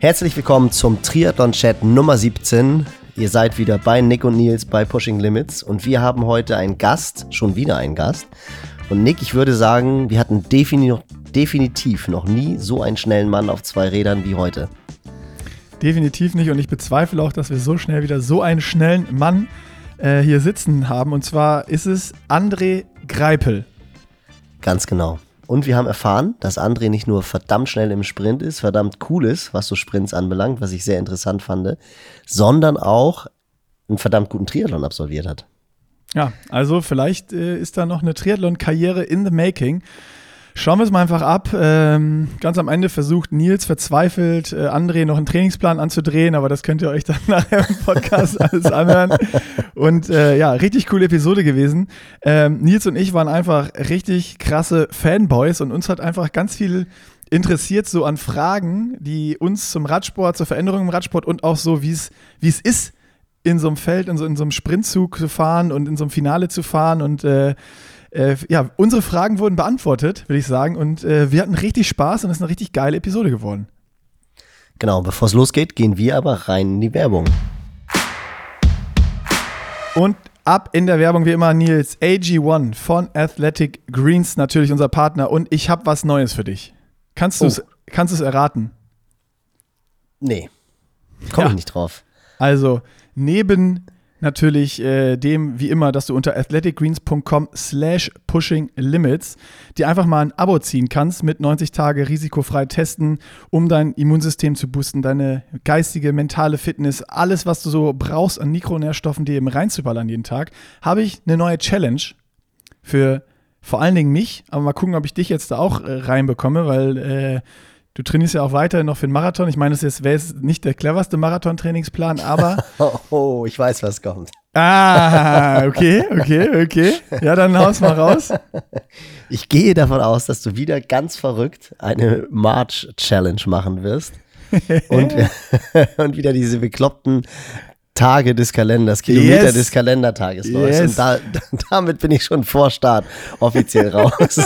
Herzlich willkommen zum Triathlon-Chat Nummer 17. Ihr seid wieder bei Nick und Nils bei Pushing Limits und wir haben heute einen Gast, schon wieder einen Gast. Und Nick, ich würde sagen, wir hatten definitiv noch nie so einen schnellen Mann auf zwei Rädern wie heute. Definitiv nicht und ich bezweifle auch, dass wir so schnell wieder so einen schnellen Mann äh, hier sitzen haben. Und zwar ist es André Greipel. Ganz genau. Und wir haben erfahren, dass André nicht nur verdammt schnell im Sprint ist, verdammt cool ist, was so Sprints anbelangt, was ich sehr interessant fand, sondern auch einen verdammt guten Triathlon absolviert hat. Ja, also vielleicht äh, ist da noch eine Triathlon-Karriere in the making. Schauen wir es mal einfach ab. Ähm, ganz am Ende versucht Nils verzweifelt, äh, André noch einen Trainingsplan anzudrehen, aber das könnt ihr euch dann nachher im Podcast alles anhören. Und äh, ja, richtig coole Episode gewesen. Ähm, Nils und ich waren einfach richtig krasse Fanboys und uns hat einfach ganz viel interessiert so an Fragen, die uns zum Radsport, zur Veränderung im Radsport und auch so, wie es ist, in so einem Feld, in so, in so einem Sprintzug zu fahren und in so einem Finale zu fahren und äh, äh, ja, unsere Fragen wurden beantwortet, würde ich sagen. Und äh, wir hatten richtig Spaß und es ist eine richtig geile Episode geworden. Genau, bevor es losgeht, gehen wir aber rein in die Werbung. Und ab in der Werbung wie immer Nils AG1 von Athletic Greens, natürlich unser Partner. Und ich habe was Neues für dich. Kannst du es oh. erraten? Nee. Komme ja. ich nicht drauf. Also, neben natürlich äh, dem, wie immer, dass du unter athleticgreens.com slash pushing limits dir einfach mal ein Abo ziehen kannst mit 90 Tage risikofrei testen, um dein Immunsystem zu boosten, deine geistige, mentale Fitness, alles, was du so brauchst an Mikronährstoffen, dir eben reinzuballern jeden Tag, habe ich eine neue Challenge für vor allen Dingen mich, aber mal gucken, ob ich dich jetzt da auch äh, reinbekomme, weil äh, Du trainierst ja auch weiterhin noch für den Marathon. Ich meine, es wäre jetzt nicht der cleverste Marathon-Trainingsplan, aber. oh, ich weiß, was kommt. Ah, okay, okay, okay. Ja, dann haus mal raus. Ich gehe davon aus, dass du wieder ganz verrückt eine March-Challenge machen wirst. und, und wieder diese bekloppten Tage des Kalenders, Kilometer yes. des Kalendertages yes. Und da, damit bin ich schon vor Start offiziell raus.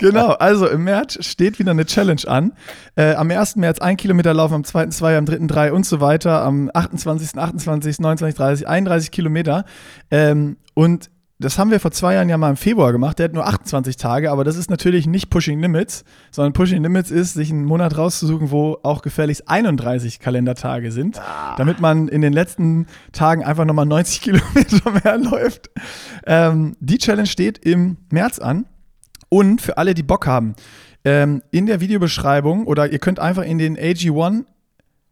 genau, also im März steht wieder eine Challenge an. Äh, am 1. März ein Kilometer laufen, am 2. 2, am 3. 3 und so weiter. Am 28., 28., 29., 30, 31 Kilometer. Ähm, und das haben wir vor zwei Jahren ja mal im Februar gemacht. Der hat nur 28 Tage, aber das ist natürlich nicht Pushing Limits, sondern Pushing Limits ist, sich einen Monat rauszusuchen, wo auch gefährlich 31 Kalendertage sind, ah. damit man in den letzten Tagen einfach nochmal 90 Kilometer mehr läuft. Ähm, die Challenge steht im März an. Und für alle, die Bock haben, ähm, in der Videobeschreibung oder ihr könnt einfach in den AG1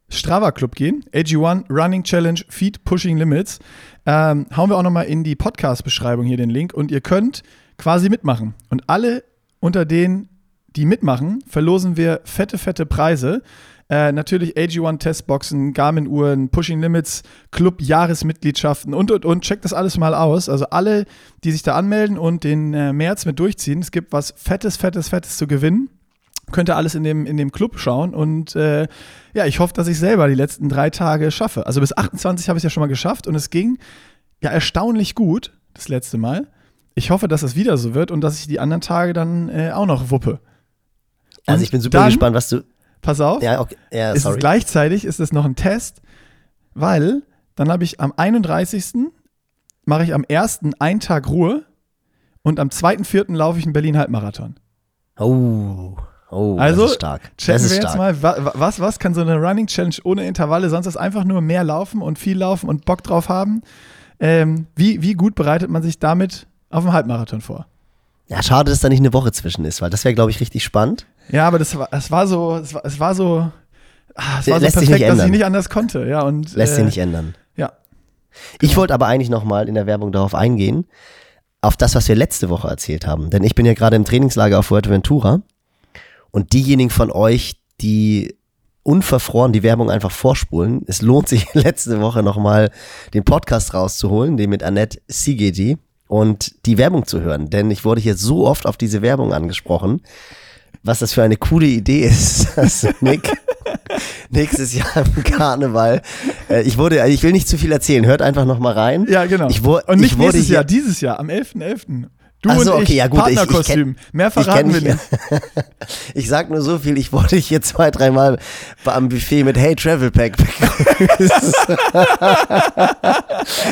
Strava Club gehen. AG1 Running Challenge Feed Pushing Limits. Ähm, hauen wir auch nochmal in die Podcast-Beschreibung hier den Link und ihr könnt quasi mitmachen. Und alle unter denen, die mitmachen, verlosen wir fette, fette Preise. Äh, natürlich AG1 Testboxen, Garmin-Uhren, Pushing Limits, Club Jahresmitgliedschaften und und und. Checkt das alles mal aus. Also alle, die sich da anmelden und den äh, März mit durchziehen, es gibt was Fettes, Fettes, Fettes zu gewinnen. Könnt ihr alles in dem, in dem Club schauen und äh, ja, ich hoffe, dass ich selber die letzten drei Tage schaffe. Also bis 28 habe ich es ja schon mal geschafft und es ging ja erstaunlich gut das letzte Mal. Ich hoffe, dass es wieder so wird und dass ich die anderen Tage dann äh, auch noch wuppe. Also ich bin super dann, gespannt, was du. Pass auf. Ja, okay. ja, ist sorry. gleichzeitig ist es noch ein Test, weil dann habe ich am 31. mache ich am 1. einen Tag Ruhe und am 2.4. laufe ich einen Berlin-Halbmarathon. Oh. Oh, also, das ist stark. Checken das ist wir jetzt stark. mal, was, was kann so eine Running Challenge ohne Intervalle, sonst ist einfach nur mehr laufen und viel laufen und Bock drauf haben. Ähm, wie, wie gut bereitet man sich damit auf dem Halbmarathon vor? Ja, schade, dass da nicht eine Woche zwischen ist, weil das wäre, glaube ich, richtig spannend. Ja, aber das war, es war so, es war, es war so, ah, es war Lässt so perfekt, dass ich nicht anders konnte. Ja, und, Lässt äh, sich nicht ändern. Ja. Ich genau. wollte aber eigentlich nochmal in der Werbung darauf eingehen, auf das, was wir letzte Woche erzählt haben. Denn ich bin ja gerade im Trainingslager auf Fuerteventura und diejenigen von euch, die unverfroren die Werbung einfach vorspulen, es lohnt sich letzte Woche nochmal den Podcast rauszuholen, den mit Annette Sigeti und die Werbung zu hören. Denn ich wurde hier so oft auf diese Werbung angesprochen, was das für eine coole Idee ist, dass Nick nächstes Jahr im Karneval. Äh, ich wurde, ich will nicht zu viel erzählen, hört einfach nochmal rein. Ja, genau. Ich und nicht ich nächstes Jahr, dieses Jahr, am 11.11. .11. Du Ach so, und okay, ich, ja gut, ich- ich Partnerkostüm. kenn- Mehr Ich verraten wir mich- nicht. Ich sag nur so viel, ich wurde hier zwei, dreimal am Buffet mit Hey Travel Pack begrüßt.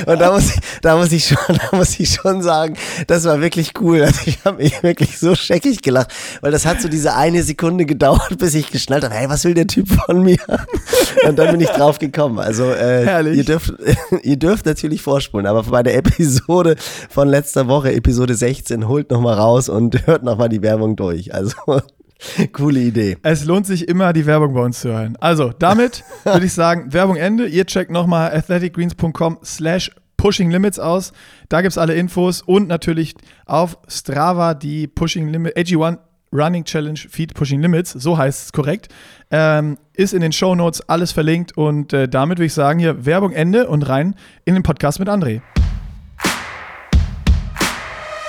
Und da muss, ich, da, muss ich schon, da muss ich schon sagen, das war wirklich cool. Also ich habe mich wirklich so scheckig gelacht, weil das hat so diese eine Sekunde gedauert, bis ich geschnallt habe, hey, was will der Typ von mir? Und dann bin ich drauf gekommen. Also äh, Herrlich. ihr dürft, ihr dürft natürlich vorspulen, aber bei der Episode von letzter Woche, Episode 16, holt nochmal raus und hört nochmal die Werbung durch. Also coole Idee. Es lohnt sich immer, die Werbung bei uns zu hören. Also, damit würde ich sagen, Werbung Ende. Ihr checkt nochmal athleticgreens.com slash Pushing Limits aus. Da gibt es alle Infos und natürlich auf Strava die Pushing Limit, AG1 Running Challenge Feed Pushing Limits, so heißt es korrekt. Ähm, ist in den Show Notes alles verlinkt und äh, damit würde ich sagen, hier Werbung Ende und rein in den Podcast mit André.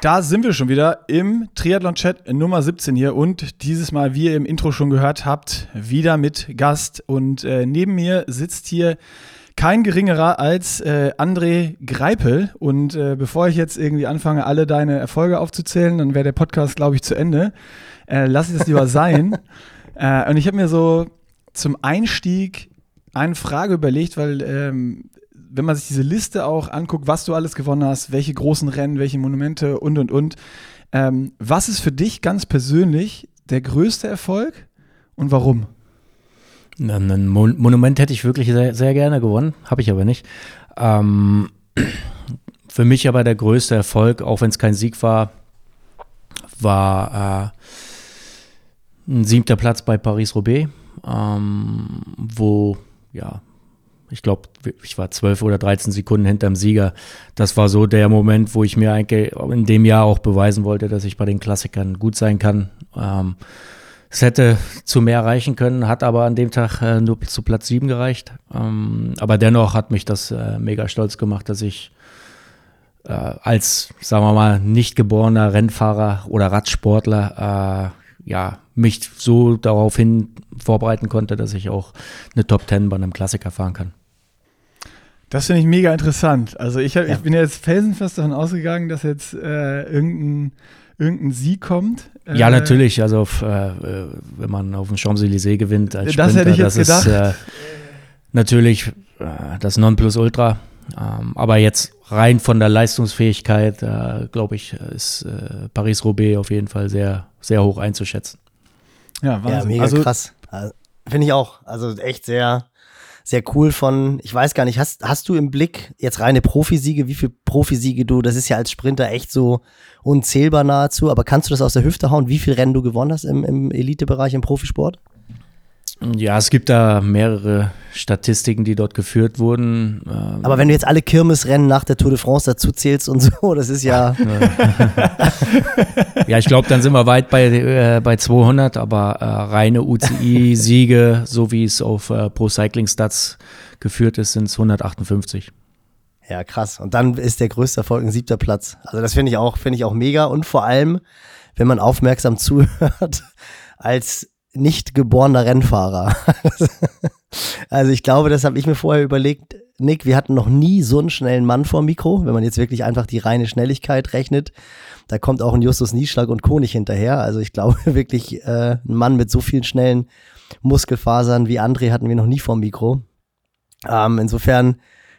Da sind wir schon wieder im Triathlon-Chat Nummer 17 hier und dieses Mal, wie ihr im Intro schon gehört habt, wieder mit Gast. Und äh, neben mir sitzt hier kein geringerer als äh, André Greipel. Und äh, bevor ich jetzt irgendwie anfange, alle deine Erfolge aufzuzählen, dann wäre der Podcast, glaube ich, zu Ende. Äh, lass ich das lieber sein. äh, und ich habe mir so zum Einstieg eine Frage überlegt, weil ähm, wenn man sich diese Liste auch anguckt, was du alles gewonnen hast, welche großen Rennen, welche Monumente und und und. Ähm, was ist für dich ganz persönlich der größte Erfolg und warum? Ein Mon Monument hätte ich wirklich sehr, sehr gerne gewonnen, habe ich aber nicht. Ähm, für mich aber der größte Erfolg, auch wenn es kein Sieg war, war äh, ein siebter Platz bei Paris-Roubaix, ähm, wo, ja, ich glaube, ich war 12 oder 13 Sekunden hinterm Sieger. Das war so der Moment, wo ich mir eigentlich in dem Jahr auch beweisen wollte, dass ich bei den Klassikern gut sein kann. Ähm, es hätte zu mehr reichen können, hat aber an dem Tag äh, nur zu Platz 7 gereicht. Ähm, aber dennoch hat mich das äh, mega stolz gemacht, dass ich äh, als, sagen wir mal, nicht geborener Rennfahrer oder Radsportler äh, ja, mich so daraufhin vorbereiten konnte, dass ich auch eine Top 10 bei einem Klassiker fahren kann. Das finde ich mega interessant. Also ich, hab, Ja. ich bin jetzt felsenfest davon ausgegangen, dass jetzt äh, irgendein, irgendein Sieg kommt. Ja, Äh, natürlich. Also, auf, äh, äh, wenn man auf dem Champs-Élysées gewinnt als Das Sprinter, hätte ich jetzt das ist gedacht. äh, natürlich äh, das Nonplusultra. Ähm, aber jetzt rein von der Leistungsfähigkeit, äh, glaube ich, ist äh, Paris-Roubaix auf jeden Fall sehr, sehr hoch einzuschätzen. Ja, Wahnsinn. Ja, mega also, krass. Also, Finde ich auch. Also echt sehr, sehr cool von, ich weiß gar nicht, hast, hast du im Blick jetzt reine Profisiege, wie viele Profisiege du, das ist ja als Sprinter echt so unzählbar nahezu, aber kannst du das aus der Hüfte hauen, wie viel Rennen du gewonnen hast im, im Elitebereich, im Profisport? Ja, es gibt da mehrere Statistiken, die dort geführt wurden. Ähm, Aber wenn du jetzt alle Kirmesrennen nach der Tour de France dazu zählst und so, das ist ja, Ja, ich glaube, dann sind wir weit bei, äh, bei 200, aber äh, reine UCI-Siege, so wie es auf äh, Pro Cycling Stats geführt ist, sind es 158. ja krass. Und dann ist der größte Erfolg ein siebter Platz. Also das finde ich auch, finde ich auch mega und vor allem, wenn man aufmerksam zuhört, als nicht geborener Rennfahrer. also ich glaube, das habe ich mir vorher überlegt. Nick, wir hatten noch nie so einen schnellen Mann vor Mikro, wenn man jetzt wirklich einfach die reine Schnelligkeit rechnet. Da kommt auch ein Justus Nieschlag und nicht hinterher. Also ich glaube wirklich, äh, ein Mann mit so vielen schnellen Muskelfasern wie André hatten wir noch nie vor Mikro. Ähm, insofern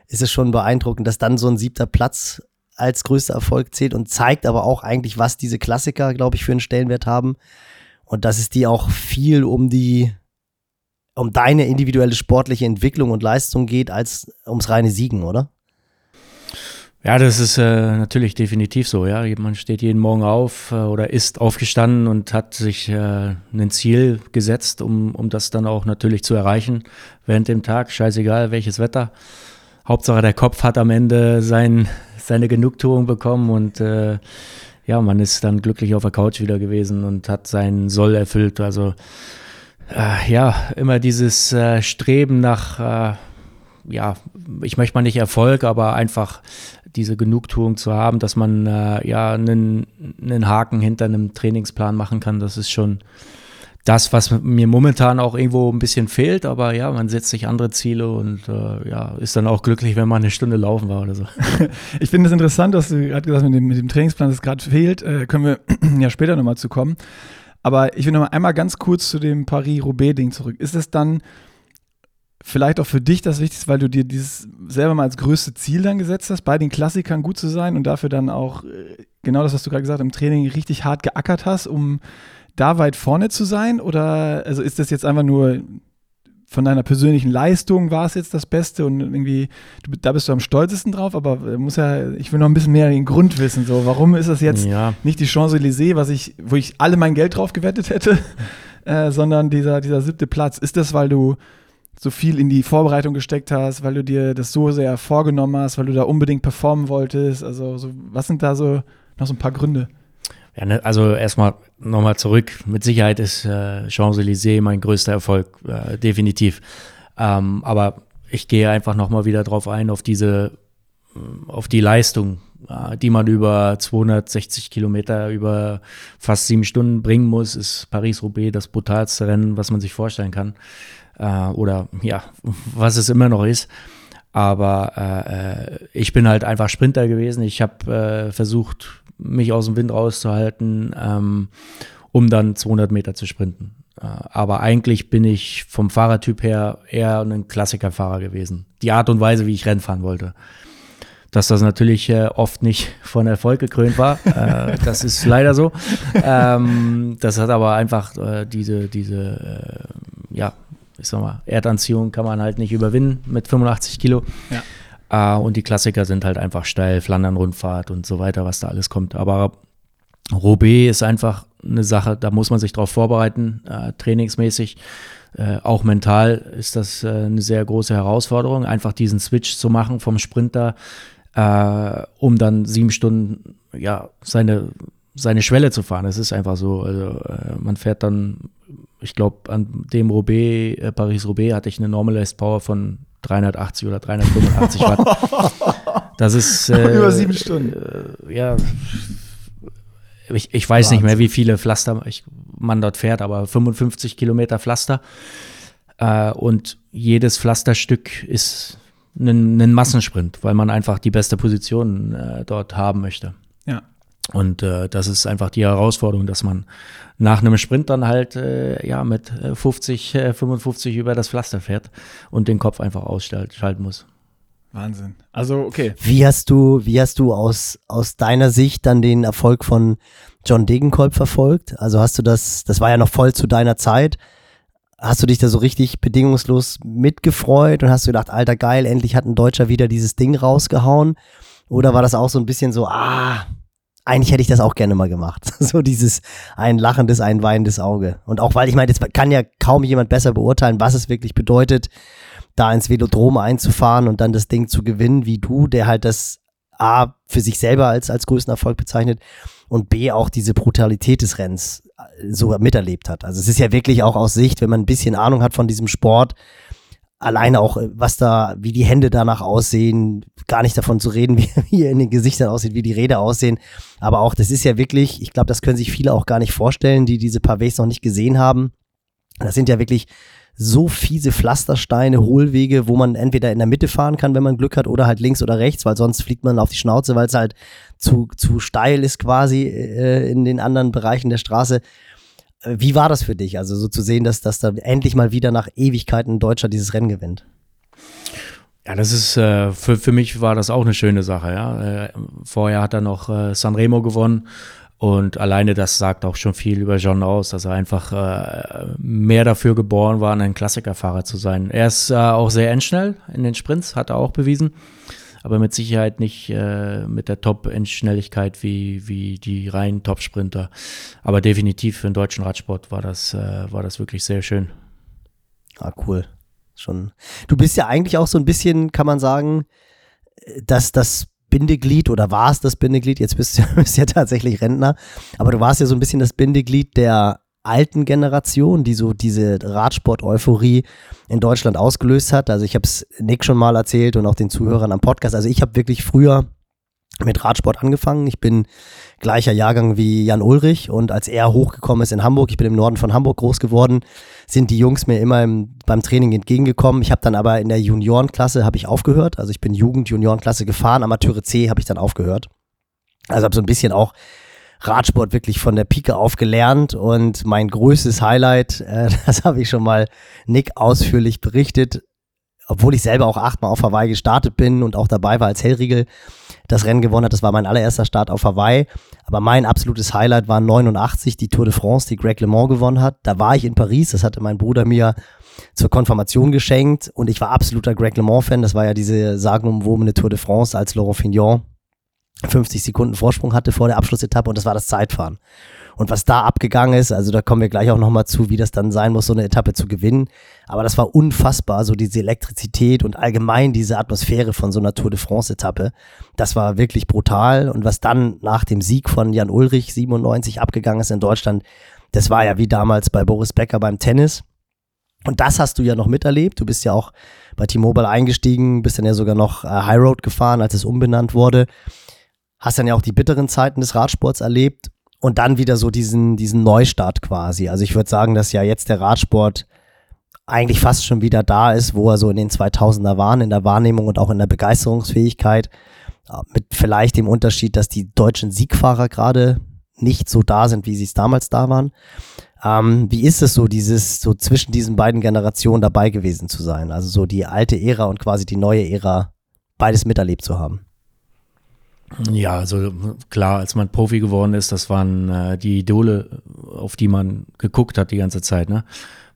ist es schon beeindruckend, dass dann so ein siebter Platz als größter Erfolg zählt und zeigt aber auch eigentlich, was diese Klassiker, glaube ich, für einen Stellenwert haben. Und dass es die auch viel um die, um deine individuelle sportliche Entwicklung und Leistung geht, als ums reine Siegen, oder? Ja, das ist äh, natürlich definitiv so. Ja, man steht jeden Morgen auf äh, oder ist aufgestanden und hat sich äh, ein Ziel gesetzt, um, um das dann auch natürlich zu erreichen während dem Tag. Scheißegal, welches Wetter. Hauptsache der Kopf hat am Ende sein, seine Genugtuung bekommen und äh, ja, man ist dann glücklich auf der Couch wieder gewesen und hat seinen Soll erfüllt. Also äh, ja, immer dieses äh, Streben nach äh, ja, ich möchte mal nicht Erfolg, aber einfach diese Genugtuung zu haben, dass man äh, ja einen, einen Haken hinter einem Trainingsplan machen kann, das ist schon das, was mir momentan auch irgendwo ein bisschen fehlt, aber ja, man setzt sich andere Ziele und äh, ja, ist dann auch glücklich, wenn man eine Stunde laufen war oder so. ich finde es interessant, dass du gerade gesagt hast, mit dem, mit dem Trainingsplan, das gerade fehlt, äh, können wir ja später nochmal zu kommen. Aber ich will noch einmal ganz kurz zu dem Paris-Roubaix-Ding zurück. Ist es dann vielleicht auch für dich das Wichtigste, weil du dir dieses selber mal als größte Ziel dann gesetzt hast, bei den Klassikern gut zu sein und dafür dann auch äh, genau das, was du gerade gesagt hast, im Training richtig hart geackert hast, um da weit vorne zu sein? Oder also ist das jetzt einfach nur von deiner persönlichen Leistung war es jetzt das Beste und irgendwie, du, da bist du am stolzesten drauf, aber muss ja, ich will noch ein bisschen mehr den Grund wissen. So, warum ist das jetzt ja. nicht die Champs-Élysées, was ich, wo ich alle mein Geld drauf gewettet hätte, äh, sondern dieser, dieser siebte Platz? Ist das, weil du so viel in die Vorbereitung gesteckt hast, weil du dir das so sehr vorgenommen hast, weil du da unbedingt performen wolltest? Also, so, was sind da so noch so ein paar Gründe? Ja, ne, also erstmal nochmal zurück. Mit Sicherheit ist äh, Champs-Élysées mein größter Erfolg, äh, definitiv. Ähm, aber ich gehe einfach nochmal wieder drauf ein, auf diese, äh, auf die Leistung, äh, die man über 260 Kilometer, über fast sieben Stunden bringen muss, ist Paris-Roubaix das brutalste Rennen, was man sich vorstellen kann. Äh, oder ja, was es immer noch ist. Aber äh, äh ich bin halt einfach Sprinter gewesen. Ich habe versucht, mich aus dem Wind rauszuhalten, ähm, um dann 200 Meter zu sprinten. Äh, aber eigentlich bin ich vom Fahrertyp her eher ein Klassikerfahrer gewesen. Die Art und Weise, wie ich Rennen fahren wollte. Dass das natürlich äh, oft nicht von Erfolg gekrönt war, äh, das ist leider so. Ähm, das hat aber einfach äh, diese, diese äh, ja, ich sag mal, Erdanziehung kann man halt nicht überwinden mit 85 Kilo. Ja. Uh, und die Klassiker sind halt einfach steil, Flandern-Rundfahrt und so weiter, was da alles kommt. Aber Roubaix ist einfach eine Sache, da muss man sich drauf vorbereiten, äh, trainingsmäßig. Äh, auch mental ist das äh, eine sehr große Herausforderung, einfach diesen Switch zu machen vom Sprinter, äh, um dann sieben Stunden ja, seine, seine Schwelle zu fahren. Das ist einfach so. Also, äh, man fährt dann, ich glaube, an dem Roubaix, äh, Paris-Roubaix hatte ich eine Normalized Power von 380 oder 385 Watt. Das ist. Äh, Über sieben Stunden. Äh, ja. Ich, ich weiß Wahnsinn. nicht mehr, wie viele Pflaster ich, man dort fährt, aber 55 Kilometer Pflaster. Äh, und jedes Pflasterstück ist ein, ein, Massensprint, weil man einfach die beste Position äh, dort haben möchte. Ja. Und äh, das ist einfach die Herausforderung, dass man nach einem Sprint dann halt äh, ja mit 50, äh, 55 äh, über das Pflaster fährt und den Kopf einfach ausschalten muss. Wahnsinn. Also, okay. Wie hast du, wie hast du aus, aus deiner Sicht dann den Erfolg von John Degenkolb verfolgt? Also hast du das, das war ja noch voll zu deiner Zeit. Hast du dich da so richtig bedingungslos mitgefreut und hast du gedacht, alter geil, endlich hat ein Deutscher wieder dieses Ding rausgehauen? Oder war das auch so ein bisschen so, ah, eigentlich hätte ich das auch gerne mal gemacht. So dieses ein lachendes, ein weinendes Auge. Und auch weil ich meine, jetzt kann ja kaum jemand besser beurteilen, was es wirklich bedeutet, da ins Velodrom einzufahren und dann das Ding zu gewinnen, wie du, der halt das A für sich selber als, als größten Erfolg bezeichnet und B auch diese Brutalität des Rennens äh, so miterlebt hat. Also es ist ja wirklich auch aus Sicht, wenn man ein bisschen Ahnung hat von diesem Sport, alleine auch, äh, was da, wie die Hände danach aussehen, gar nicht davon zu reden, wie, wie in den Gesichtern aussieht, wie die Räder aussehen. Aber auch, das ist ja wirklich, ich glaube, das können sich viele auch gar nicht vorstellen, die diese Pavés noch nicht gesehen haben. Das sind ja wirklich so fiese Pflastersteine, Hohlwege, wo man entweder in der Mitte fahren kann, wenn man Glück hat, oder halt links oder rechts, weil sonst fliegt man auf die Schnauze, weil es halt zu, zu steil ist quasi äh, in den anderen Bereichen der Straße. Äh, wie war das für dich? Also so zu sehen, dass, dass da endlich mal wieder nach Ewigkeiten ein Deutscher dieses Rennen gewinnt. Ja, das ist, äh, für, für mich war das auch eine schöne Sache, ja. Äh, vorher hat er noch äh, Sanremo gewonnen und alleine das sagt auch schon viel über John aus, dass er einfach äh, mehr dafür geboren war, ein Klassikerfahrer zu sein. Er ist äh, auch sehr endschnell in den Sprints, hat er auch bewiesen aber mit Sicherheit nicht äh, mit der Top-Schnelligkeit wie, wie die reinen Top-Sprinter. Aber definitiv für den deutschen Radsport war das, äh, war das wirklich sehr schön. Ah, cool. Schon. Du bist ja eigentlich auch so ein bisschen, kann man sagen, dass das Bindeglied oder warst das Bindeglied, jetzt bist du bist ja tatsächlich Rentner, aber du warst ja so ein bisschen das Bindeglied der alten Generation, die so diese Radsport-Euphorie in Deutschland ausgelöst hat. Also ich habe es Nick schon mal erzählt und auch den Zuhörern am Podcast. Also ich habe wirklich früher mit Radsport angefangen. Ich bin gleicher Jahrgang wie Jan Ulrich und als er hochgekommen ist in Hamburg, ich bin im Norden von Hamburg groß geworden, sind die Jungs mir immer im, beim Training entgegengekommen. Ich habe dann aber in der Juniorenklasse habe ich aufgehört, also ich bin Jugend Juniorenklasse gefahren, Amateure C habe ich dann aufgehört. Also habe so ein bisschen auch Radsport wirklich von der Pike auf gelernt und mein größtes Highlight, äh, das habe ich schon mal Nick ausführlich berichtet, obwohl ich selber auch achtmal auf Hawaii gestartet bin und auch dabei war als Hellriegel das Rennen gewonnen hat. Das war mein allererster Start auf Hawaii. Aber mein absolutes Highlight war 89, die Tour de France, die Greg LeMond gewonnen hat. Da war ich in Paris, das hatte mein Bruder mir zur Konfirmation geschenkt und ich war absoluter Greg LeMond-Fan. Das war ja diese sagenumwobene Tour de France, als Laurent Fignon 50 Sekunden Vorsprung hatte vor der Abschlussetappe und das war das Zeitfahren. Und was da abgegangen ist, also da kommen wir gleich auch nochmal zu, wie das dann sein muss, so eine Etappe zu gewinnen. Aber das war unfassbar, so diese Elektrizität und allgemein diese Atmosphäre von so einer Tour de France-Etappe. Das war wirklich brutal. Und was dann nach dem Sieg von Jan Ulrich 97 abgegangen ist in Deutschland, das war ja wie damals bei Boris Becker beim Tennis. Und das hast du ja noch miterlebt. Du bist ja auch bei T-Mobile eingestiegen, bist dann ja sogar noch äh, High Road gefahren, als es umbenannt wurde. Hast dann ja auch die bitteren Zeiten des Radsports erlebt und dann wieder so diesen, diesen Neustart quasi. Also ich würde sagen, dass ja jetzt der Radsport eigentlich fast schon wieder da ist, wo er so in den 2000er waren, in der Wahrnehmung und auch in der Begeisterungsfähigkeit. Mit vielleicht dem Unterschied, dass die deutschen Siegfahrer gerade nicht so da sind, wie sie es damals da waren. Ähm, wie ist es so, dieses, so zwischen diesen beiden Generationen dabei gewesen zu sein? Also so die alte Ära und quasi die neue Ära, beides miterlebt zu haben? Ja, also klar, als man Profi geworden ist, das waren äh, die Idole, auf die man geguckt hat die ganze Zeit. Ne?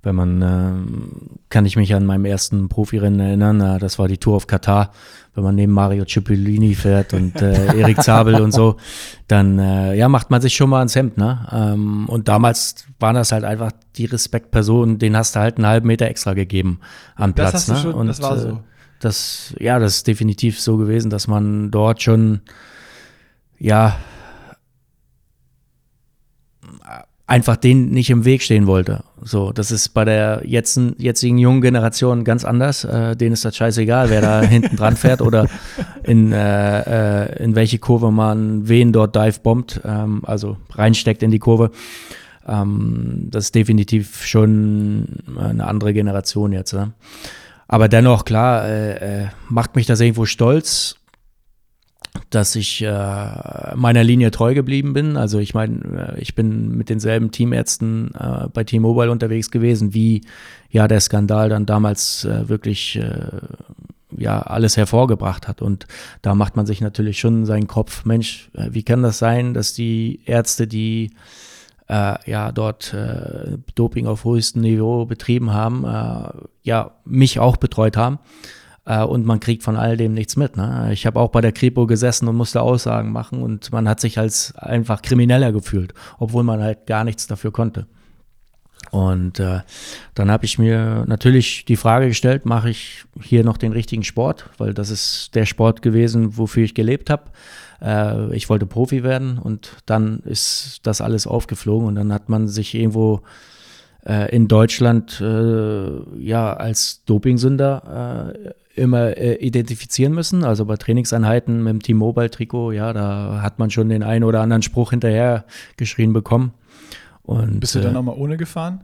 Wenn man, äh, kann ich mich an meinem ersten Profirennen erinnern, äh, das war die Tour of Katar, wenn man neben Mario Cipollini fährt und äh, Erik Zabel und so, dann äh, ja, macht man sich schon mal ans Hemd. Ne? Ähm, und damals waren das halt einfach die Respektpersonen, denen hast du halt einen halben Meter extra gegeben am Platz. Das, hast ne? schon, und, das war so. Äh, das, ja, das ist definitiv so gewesen, dass man dort schon, ja, einfach denen nicht im Weg stehen wollte. So, das ist bei der jetzigen, jetzigen jungen Generation ganz anders. Äh, denen ist das scheißegal, wer da hinten dran fährt oder in, äh, äh, in welche Kurve man wen dort dive bombt, ähm, also reinsteckt in die Kurve. Ähm, das ist definitiv schon eine andere Generation jetzt. Ja. Aber dennoch, klar, äh, äh, macht mich das irgendwo stolz, dass ich äh, meiner Linie treu geblieben bin. Also ich meine, äh, ich bin mit denselben Teamärzten äh, bei T-Mobile unterwegs gewesen, wie ja der Skandal dann damals äh, wirklich äh, ja alles hervorgebracht hat. Und da macht man sich natürlich schon seinen Kopf, Mensch, äh, wie kann das sein, dass die Ärzte, die äh, ja dort äh, Doping auf höchstem Niveau betrieben haben, äh, ja mich auch betreut haben äh, und man kriegt von all dem nichts mit. Ne? Ich habe auch bei der Kripo gesessen und musste Aussagen machen und man hat sich als einfach Krimineller gefühlt, obwohl man halt gar nichts dafür konnte. Und äh, dann habe ich mir natürlich die Frage gestellt, mache ich hier noch den richtigen Sport, weil das ist der Sport gewesen, wofür ich gelebt habe. Äh, ich wollte Profi werden und dann ist das alles aufgeflogen und dann hat man sich irgendwo äh, in Deutschland äh, ja als Dopingsünder äh, immer äh, identifizieren müssen. Also bei Trainingseinheiten mit dem T-Mobile-Trikot, ja, da hat man schon den einen oder anderen Spruch hinterher geschrien bekommen. Und, Bist du dann äh, auch mal ohne gefahren?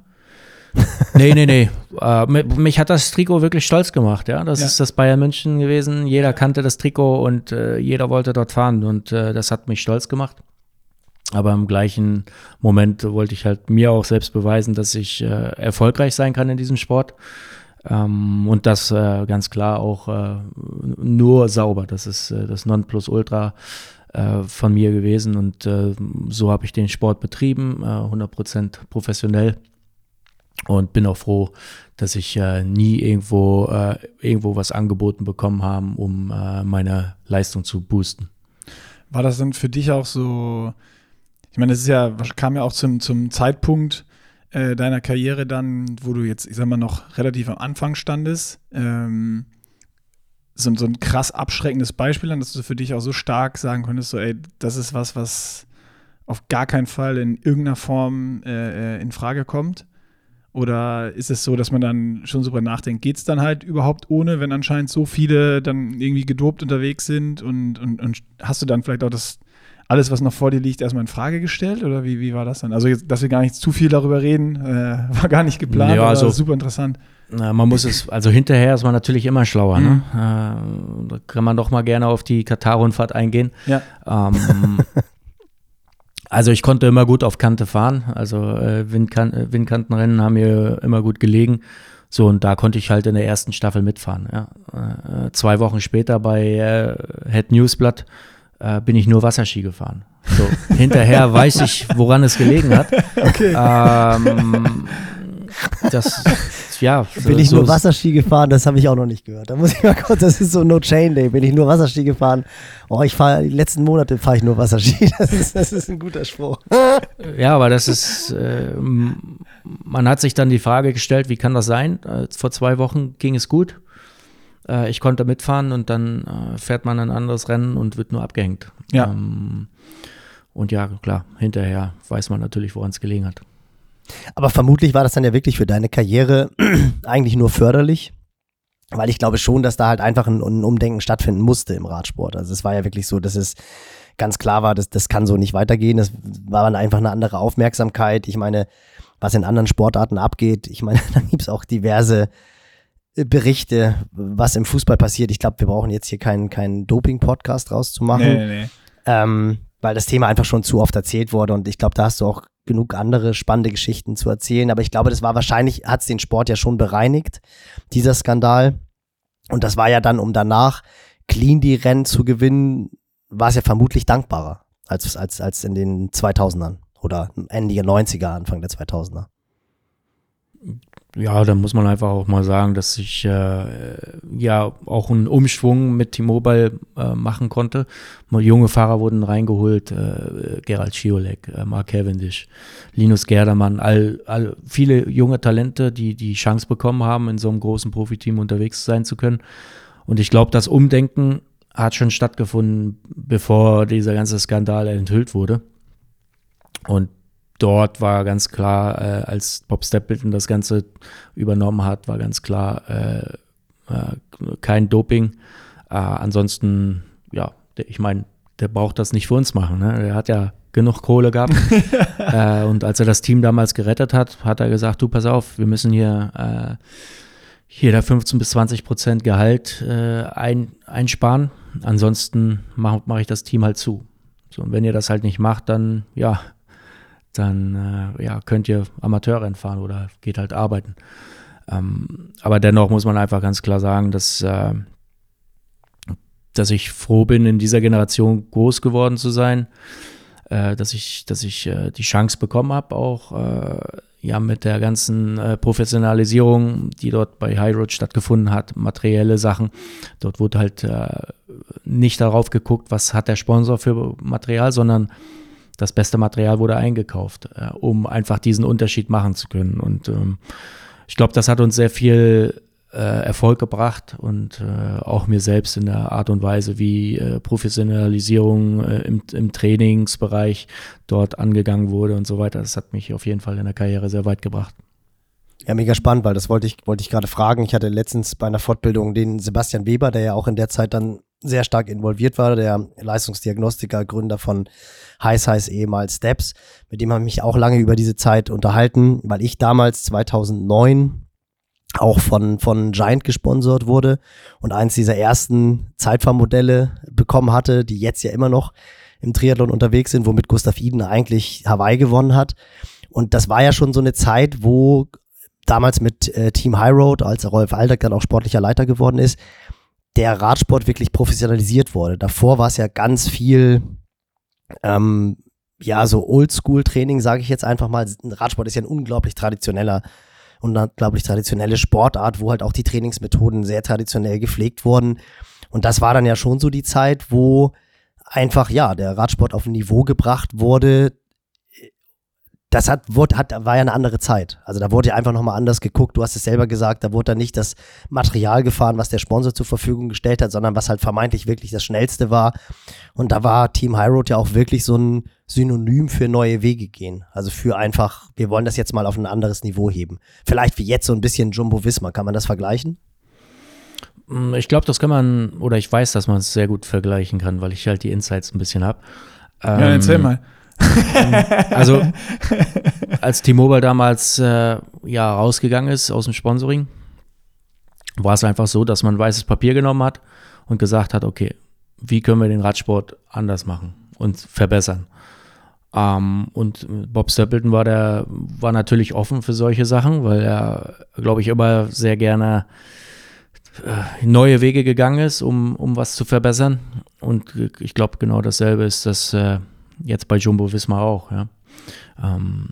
nee, nee, nee. Äh, mich hat das Trikot wirklich stolz gemacht, ja. Das ja. ist das Bayern München gewesen. Jeder kannte das Trikot und äh, jeder wollte dort fahren und äh, das hat mich stolz gemacht. Aber im gleichen Moment wollte ich halt mir auch selbst beweisen, dass ich äh, erfolgreich sein kann in diesem Sport. Ähm, und das äh, ganz klar auch äh, nur sauber. Das ist das Nonplusultra von mir gewesen und so habe ich den Sport betrieben, 100% professionell und bin auch froh, dass ich äh, nie irgendwo, äh, irgendwo was angeboten bekommen habe, um äh, meine Leistung zu boosten. War das dann für dich auch so, ich meine, das ist ja, kam ja auch zum, zum Zeitpunkt äh, deiner Karriere dann, wo du jetzt, ich sag mal, noch relativ am Anfang standest, ähm, so, so ein krass abschreckendes Beispiel an, dass du für dich auch so stark sagen konntest, so, ey, das ist was, was auf gar keinen Fall in irgendeiner Form äh, äh in Frage kommt? Oder ist es so, dass man dann schon super nachdenkt, geht es dann halt überhaupt ohne, wenn anscheinend so viele dann irgendwie gedopt unterwegs sind und, und, und hast du dann vielleicht auch das alles, was noch vor dir liegt, erstmal in Frage gestellt? Oder wie, wie war das dann? Also, jetzt, dass wir gar nicht zu viel darüber reden, äh, war gar nicht geplant, Ja, also- super interessant. Na, man muss es, also hinterher ist man natürlich immer schlauer. Mhm. Ne? Äh, da kann man doch mal gerne auf die Katar-Rundfahrt eingehen. Ja. Ähm, also ich konnte immer gut auf Kante fahren. Also äh, Windkan äh, Windkantenrennen haben mir immer gut gelegen. So, und da konnte ich halt in der ersten Staffel mitfahren. Ja. Äh, zwei Wochen später bei äh, Head Newsblatt äh, bin ich nur Wasserski gefahren. So, hinterher weiß ich, woran es gelegen hat. Okay. Ähm, das, ja. so- Bin ich so nur Wasserski gefahren, das habe ich auch noch nicht gehört. Da muss ich mal kurz, das ist so No Chain Day. Bin ich nur Wasserski gefahren? Oh, ich fahre, die letzten Monate fahre ich nur Wasserski. Das ist, das ist ein guter Spruch. Ja, aber das ist, ähm, man hat sich dann die Frage gestellt, wie kann das sein? Äh, vor zwei Wochen ging es gut. Äh, ich konnte mitfahren und dann äh, fährt man ein anderes Rennen und wird nur abgehängt. Ja. Ähm, und ja, klar, hinterher weiß man natürlich, woran es gelegen hat. Aber vermutlich war das dann ja wirklich für deine Karriere eigentlich nur förderlich. Weil ich glaube schon, dass da halt einfach ein, ein Umdenken stattfinden musste im Radsport. Also es war ja wirklich so, dass es ganz klar war, dass das kann so nicht weitergehen. Das war dann einfach eine andere Aufmerksamkeit. Ich meine, was in anderen Sportarten abgeht, ich meine, da gibt es auch diverse Berichte, was im Fußball passiert. Ich glaube, wir brauchen jetzt hier keinen, keinen Doping-Podcast rauszumachen Nee, nee, nee. ähm, weil das Thema einfach schon zu oft erzählt wurde und ich glaube, da hast du auch genug andere spannende Geschichten zu erzählen. Aber ich glaube, das war wahrscheinlich, hat es den Sport ja schon bereinigt, dieser Skandal. Und das war ja dann, um danach clean die Rennen zu gewinnen, war es ja vermutlich dankbarer als, als, als in den 2000ern oder Ende der 90er, Anfang der 2000er. Ja, da muss man einfach auch mal sagen, dass ich äh, ja auch einen Umschwung mit T-Mobile äh, machen konnte. Mal junge Fahrer wurden reingeholt, äh, Gerald Schiolek, äh, Mark Cavendish, Linus Gerdermann, all, all viele junge Talente, die die Chance bekommen haben, in so einem großen Profiteam unterwegs sein zu können. Und ich glaube, das Umdenken hat schon stattgefunden, bevor dieser ganze Skandal enthüllt wurde. Und dort war ganz klar, äh, als Bob Stapleton das Ganze übernommen hat, war ganz klar äh, äh, kein Doping. Äh, ansonsten, ja, der, ich meine, der braucht das nicht für uns machen. Ne? Der hat ja genug Kohle gehabt. äh, und als er das Team damals gerettet hat, hat er gesagt, du pass auf, wir müssen hier äh, hier da 15 bis 20 Prozent Gehalt äh, ein, einsparen. Ansonsten mache mach ich das Team halt zu. So, und wenn ihr das halt nicht macht, dann ja, dann äh, ja, könnt ihr Amateurrennen fahren oder geht halt arbeiten. Ähm, aber dennoch muss man einfach ganz klar sagen, dass, äh, dass ich froh bin, in dieser Generation groß geworden zu sein, äh, dass ich, dass ich äh, die Chance bekommen habe, auch äh, ja mit der ganzen äh, Professionalisierung, die dort bei High Road stattgefunden hat, materielle Sachen. Dort wurde halt nicht darauf geguckt, was hat der Sponsor für Material, sondern das beste Material wurde eingekauft, äh, um einfach diesen Unterschied machen zu können. Und ähm, ich glaube, das hat uns sehr viel äh, Erfolg gebracht und äh, auch mir selbst in der Art und Weise, wie äh, Professionalisierung äh, im, im Trainingsbereich dort angegangen wurde und so weiter. Das hat mich auf jeden Fall in der Karriere sehr weit gebracht. Ja, mega spannend, weil das wollte ich, wollte ich gerade fragen. Ich hatte letztens bei einer Fortbildung den Sebastian Weber, der ja auch in der Zeit dann sehr stark involviert war, der Leistungsdiagnostiker, Gründer von Heiß Heiß ehemals Steps. Mit dem habe ich mich auch lange über diese Zeit unterhalten, weil ich damals 2009 auch von, von Giant gesponsert wurde und eins dieser ersten Zeitfahrmodelle bekommen hatte, die jetzt ja immer noch im Triathlon unterwegs sind, womit Gustav Iden eigentlich Hawaii gewonnen hat. Und das war ja schon so eine Zeit, wo damals mit äh, Team High Road, als Rolf Aldag dann auch sportlicher Leiter geworden ist, der Radsport wirklich professionalisiert wurde. Davor war es ja ganz viel, ähm, ja, so Oldschool-Training, sage ich jetzt einfach mal. Radsport ist ja ein unglaublich traditioneller unglaublich traditionelle Sportart, wo halt auch die Trainingsmethoden sehr traditionell gepflegt wurden. Und das war dann ja schon so die Zeit, wo einfach, ja, der Radsport auf ein Niveau gebracht wurde, das hat, wurde, hat, war ja eine andere Zeit. Also da wurde ja einfach nochmal anders geguckt. Du hast es selber gesagt, da wurde dann nicht das Material gefahren, was der Sponsor zur Verfügung gestellt hat, sondern was halt vermeintlich wirklich das Schnellste war. Und da war Team High Road ja auch wirklich so ein Synonym für neue Wege gehen. Also für einfach, wir wollen das jetzt mal auf ein anderes Niveau heben. Vielleicht wie jetzt so ein bisschen Jumbo Visma. Kann man das vergleichen? Mm, ich glaube, das kann man, oder ich weiß, dass man es sehr gut vergleichen kann, weil ich halt die Insights ein bisschen habe. Ähm, ja, erzähl mal. Also, als T-Mobile damals äh, ja rausgegangen ist aus dem Sponsoring, war es einfach so, dass man weißes Papier genommen hat und gesagt hat, okay, wie können wir den Radsport anders machen und verbessern? Ähm, und Bob Stapleton war der, war natürlich offen für solche Sachen, weil er, glaube ich, immer sehr gerne äh, neue Wege gegangen ist, um, um was zu verbessern. Und ich glaube, genau dasselbe ist das äh, jetzt bei Jumbo Wismar auch, ja. Ähm,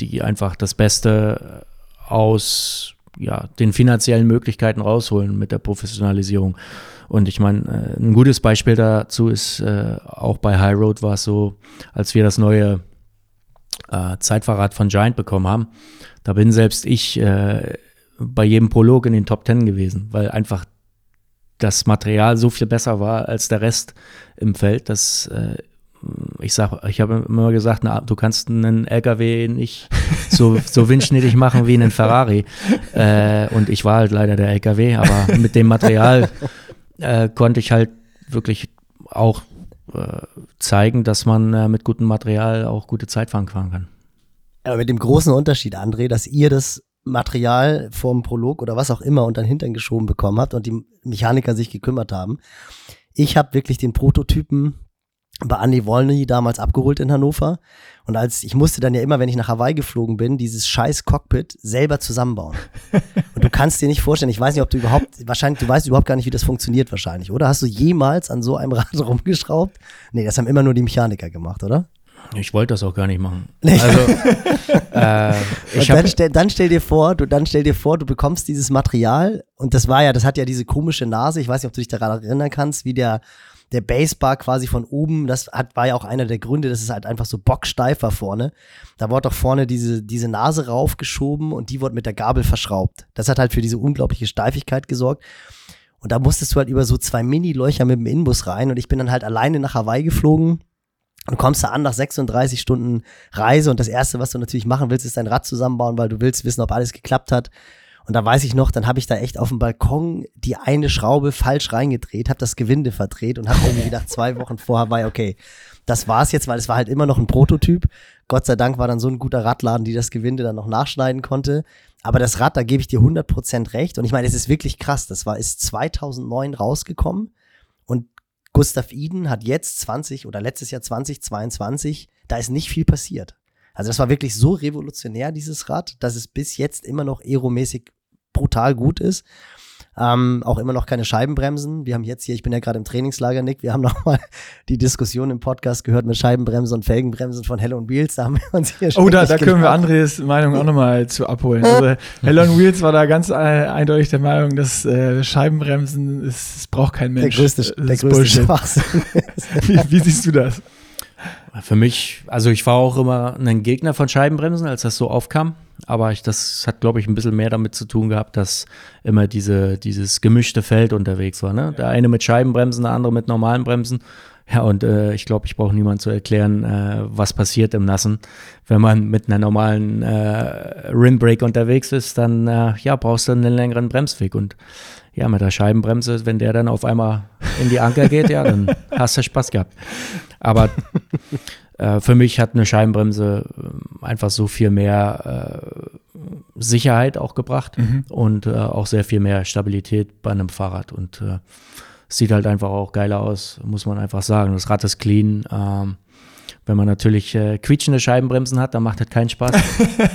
die einfach das Beste aus ja, den finanziellen Möglichkeiten rausholen mit der Professionalisierung. Und ich meine, äh, ein gutes Beispiel dazu ist, äh, auch bei High Road war es so, als wir das neue äh, Zeitfahrrad von Giant bekommen haben, da bin selbst ich äh, bei jedem Prolog in den Top Ten gewesen, weil einfach das Material so viel besser war als der Rest im Feld, dass äh, ich sag, ich habe immer gesagt, na, du kannst einen LKW nicht so, so windschnittig machen wie einen Ferrari. Äh, und ich war halt leider der LKW, aber mit dem Material äh, konnte ich halt wirklich auch äh, zeigen, dass man äh, mit gutem Material auch gute Zeit fahren kann. Aber mit dem großen Unterschied, André, dass ihr das Material vom Prolog oder was auch immer unter den Hintern geschoben bekommen habt und die Mechaniker sich gekümmert haben. Ich habe wirklich den Prototypen bei Andy Wolny damals abgeholt in Hannover. Und als ich musste dann ja immer, wenn ich nach Hawaii geflogen bin, dieses scheiß Cockpit selber zusammenbauen. Und du kannst dir nicht vorstellen, ich weiß nicht, ob du überhaupt, wahrscheinlich, du weißt überhaupt gar nicht, wie das funktioniert wahrscheinlich, oder? Hast du jemals an so einem Rad rumgeschraubt? Nee, das haben immer nur die Mechaniker gemacht, oder? Ich wollte das auch gar nicht machen. Also, äh, ich dann, stell, dann stell dir vor, du, dann stell dir vor, du bekommst dieses Material und das war ja, das hat ja diese komische Nase. Ich weiß nicht, ob du dich daran erinnern kannst, wie der der Basebar quasi von oben, das hat, war ja auch einer der Gründe, dass es halt einfach so bocksteif war vorne. Da wurde doch vorne diese, diese Nase raufgeschoben und die wurde mit der Gabel verschraubt. Das hat halt für diese unglaubliche Steifigkeit gesorgt. Und da musstest du halt über so zwei Mini-Leucher mit dem Inbus rein und ich bin dann halt alleine nach Hawaii geflogen. Du kommst da an nach 36 Stunden Reise und das erste, was du natürlich machen willst, ist dein Rad zusammenbauen, weil du willst wissen, ob alles geklappt hat. Und da weiß ich noch, dann habe ich da echt auf dem Balkon die eine Schraube falsch reingedreht, habe das Gewinde verdreht und habe irgendwie gedacht, zwei Wochen vorher war okay, das war's jetzt, weil es war halt immer noch ein Prototyp. Gott sei Dank war dann so ein guter Radladen, die das Gewinde dann noch nachschneiden konnte. Aber das Rad, da gebe ich dir 100% recht. Und ich meine, es ist wirklich krass. Das war, ist 2009 rausgekommen. Und Gustav Iden hat jetzt 20 oder letztes Jahr 2022, da ist nicht viel passiert. Also das war wirklich so revolutionär, dieses Rad, dass es bis jetzt immer noch aeromäßig brutal gut ist. Ähm, auch immer noch keine Scheibenbremsen. Wir haben jetzt hier, ich bin ja gerade im Trainingslager, Nick, wir haben nochmal die Diskussion im Podcast gehört mit Scheibenbremsen und Felgenbremsen von Hell on Wheels. Da haben wir uns hier schon Oh, da, da können wir Andres Meinung auch nochmal zu abholen. Also Hell on Wheels war da ganz äh, eindeutig der Meinung, dass äh, Scheibenbremsen, es braucht kein Mensch. Der größte, der größte Schwachsinn. wie, wie siehst du das? Für mich, also ich war auch immer ein Gegner von Scheibenbremsen, als das so aufkam. Aber ich, das hat, glaube ich, ein bisschen mehr damit zu tun gehabt, dass immer diese, dieses gemischte Feld unterwegs war. Ne? Der eine mit Scheibenbremsen, der andere mit normalen Bremsen. Ja, und äh, ich glaube, ich brauche niemand zu erklären, äh, was passiert im Nassen. Wenn man mit einer normalen äh, Rimbrake unterwegs ist, dann äh, ja, brauchst du einen längeren Bremsweg. Und ja, mit der Scheibenbremse, wenn der dann auf einmal in die Anker geht, ja, dann hast du Spaß gehabt. Aber äh, für mich hat eine Scheibenbremse äh, einfach so viel mehr äh, Sicherheit auch gebracht mhm. und äh, auch sehr viel mehr Stabilität bei einem Fahrrad. Und äh, sieht halt einfach auch geiler aus, muss man einfach sagen. Das Rad ist clean. Ähm, wenn man natürlich äh, quietschende Scheibenbremsen hat, dann macht das keinen Spaß.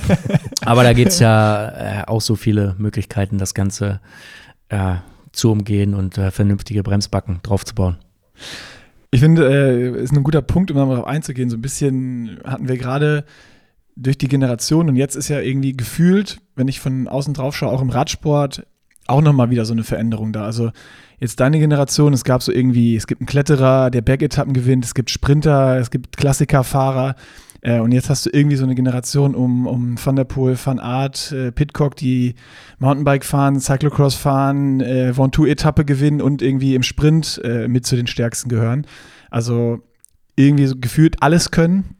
Aber da gibt es ja auch so viele Möglichkeiten, das Ganze zu umgehen und vernünftige Bremsbacken draufzubauen. Ich finde, äh, ist ein guter Punkt, um darauf einzugehen. So ein bisschen hatten wir gerade durch die Generation und jetzt ist ja irgendwie gefühlt, wenn ich von außen drauf schaue, auch im Radsport auch nochmal wieder so eine Veränderung da. Also jetzt deine Generation, es gab so irgendwie, es gibt einen Kletterer, der Bergetappen gewinnt, es gibt Sprinter, es gibt Klassikerfahrer, Äh, und jetzt hast du irgendwie so eine Generation um, um Van der Poel, Van Aert, äh, Pitcock, die Mountainbike fahren, Cyclocross fahren, äh, Ventoux-Etappe gewinnen und irgendwie im Sprint äh, mit zu den Stärksten gehören. Also irgendwie so gefühlt alles können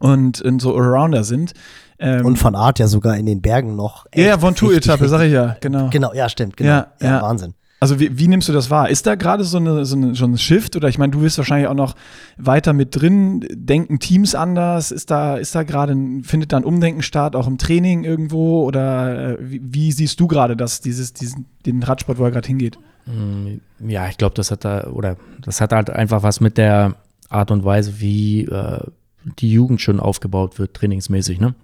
und, und so Allrounder sind. Ähm, und von Art ja sogar in den Bergen noch. Ja, Ventoux-Etappe, sag ich ja, genau. Genau, ja, stimmt, genau. Ja, ja, ja. Wahnsinn. Also wie, wie, nimmst du das wahr? Ist da gerade so, eine, so, eine, so ein Shift oder ich meine, du bist wahrscheinlich auch noch weiter mit drin, denken Teams anders? Ist da, ist da gerade, findet da ein Umdenken statt, auch im Training irgendwo oder äh, wie, wie, siehst du gerade das, dieses, diesen, den Radsport, wo er gerade hingeht? Mm, ja, ich glaube, das hat da, oder das hat halt einfach was mit der Art und Weise, wie äh, die Jugend schon aufgebaut wird, trainingsmäßig, ne?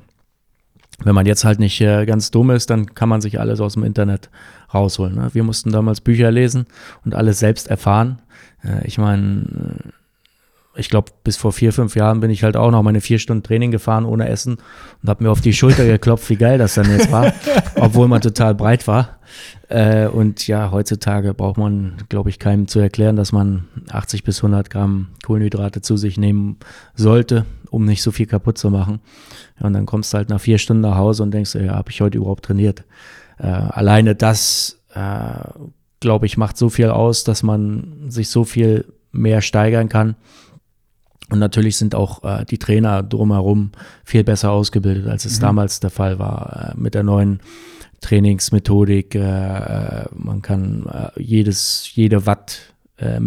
Wenn man jetzt halt nicht äh, ganz dumm ist, dann kann man sich alles aus dem Internet rausholen. Ne? Wir mussten damals Bücher lesen und alles selbst erfahren. Äh, ich meine, ich glaube, bis vor vier, fünf Jahren bin ich halt auch noch meine vier Stunden Training gefahren ohne Essen und habe mir auf die Schulter geklopft, wie geil das dann jetzt war, obwohl man total breit war. Äh, und ja, heutzutage braucht man, glaube ich, keinem zu erklären, dass man 80 bis 100 Gramm Kohlenhydrate zu sich nehmen sollte, um nicht so viel kaputt zu machen. Ja, und dann kommst du halt nach vier Stunden nach Hause und denkst, ja, habe ich heute überhaupt trainiert? Äh, alleine das, äh, glaube ich, macht so viel aus, dass man sich so viel mehr steigern kann. Und natürlich sind auch äh, die Trainer drumherum viel besser ausgebildet, als es mhm. damals der Fall war. Äh, mit der neuen Trainingsmethodik. Äh, äh, man kann äh, jedes, jede Watt äh,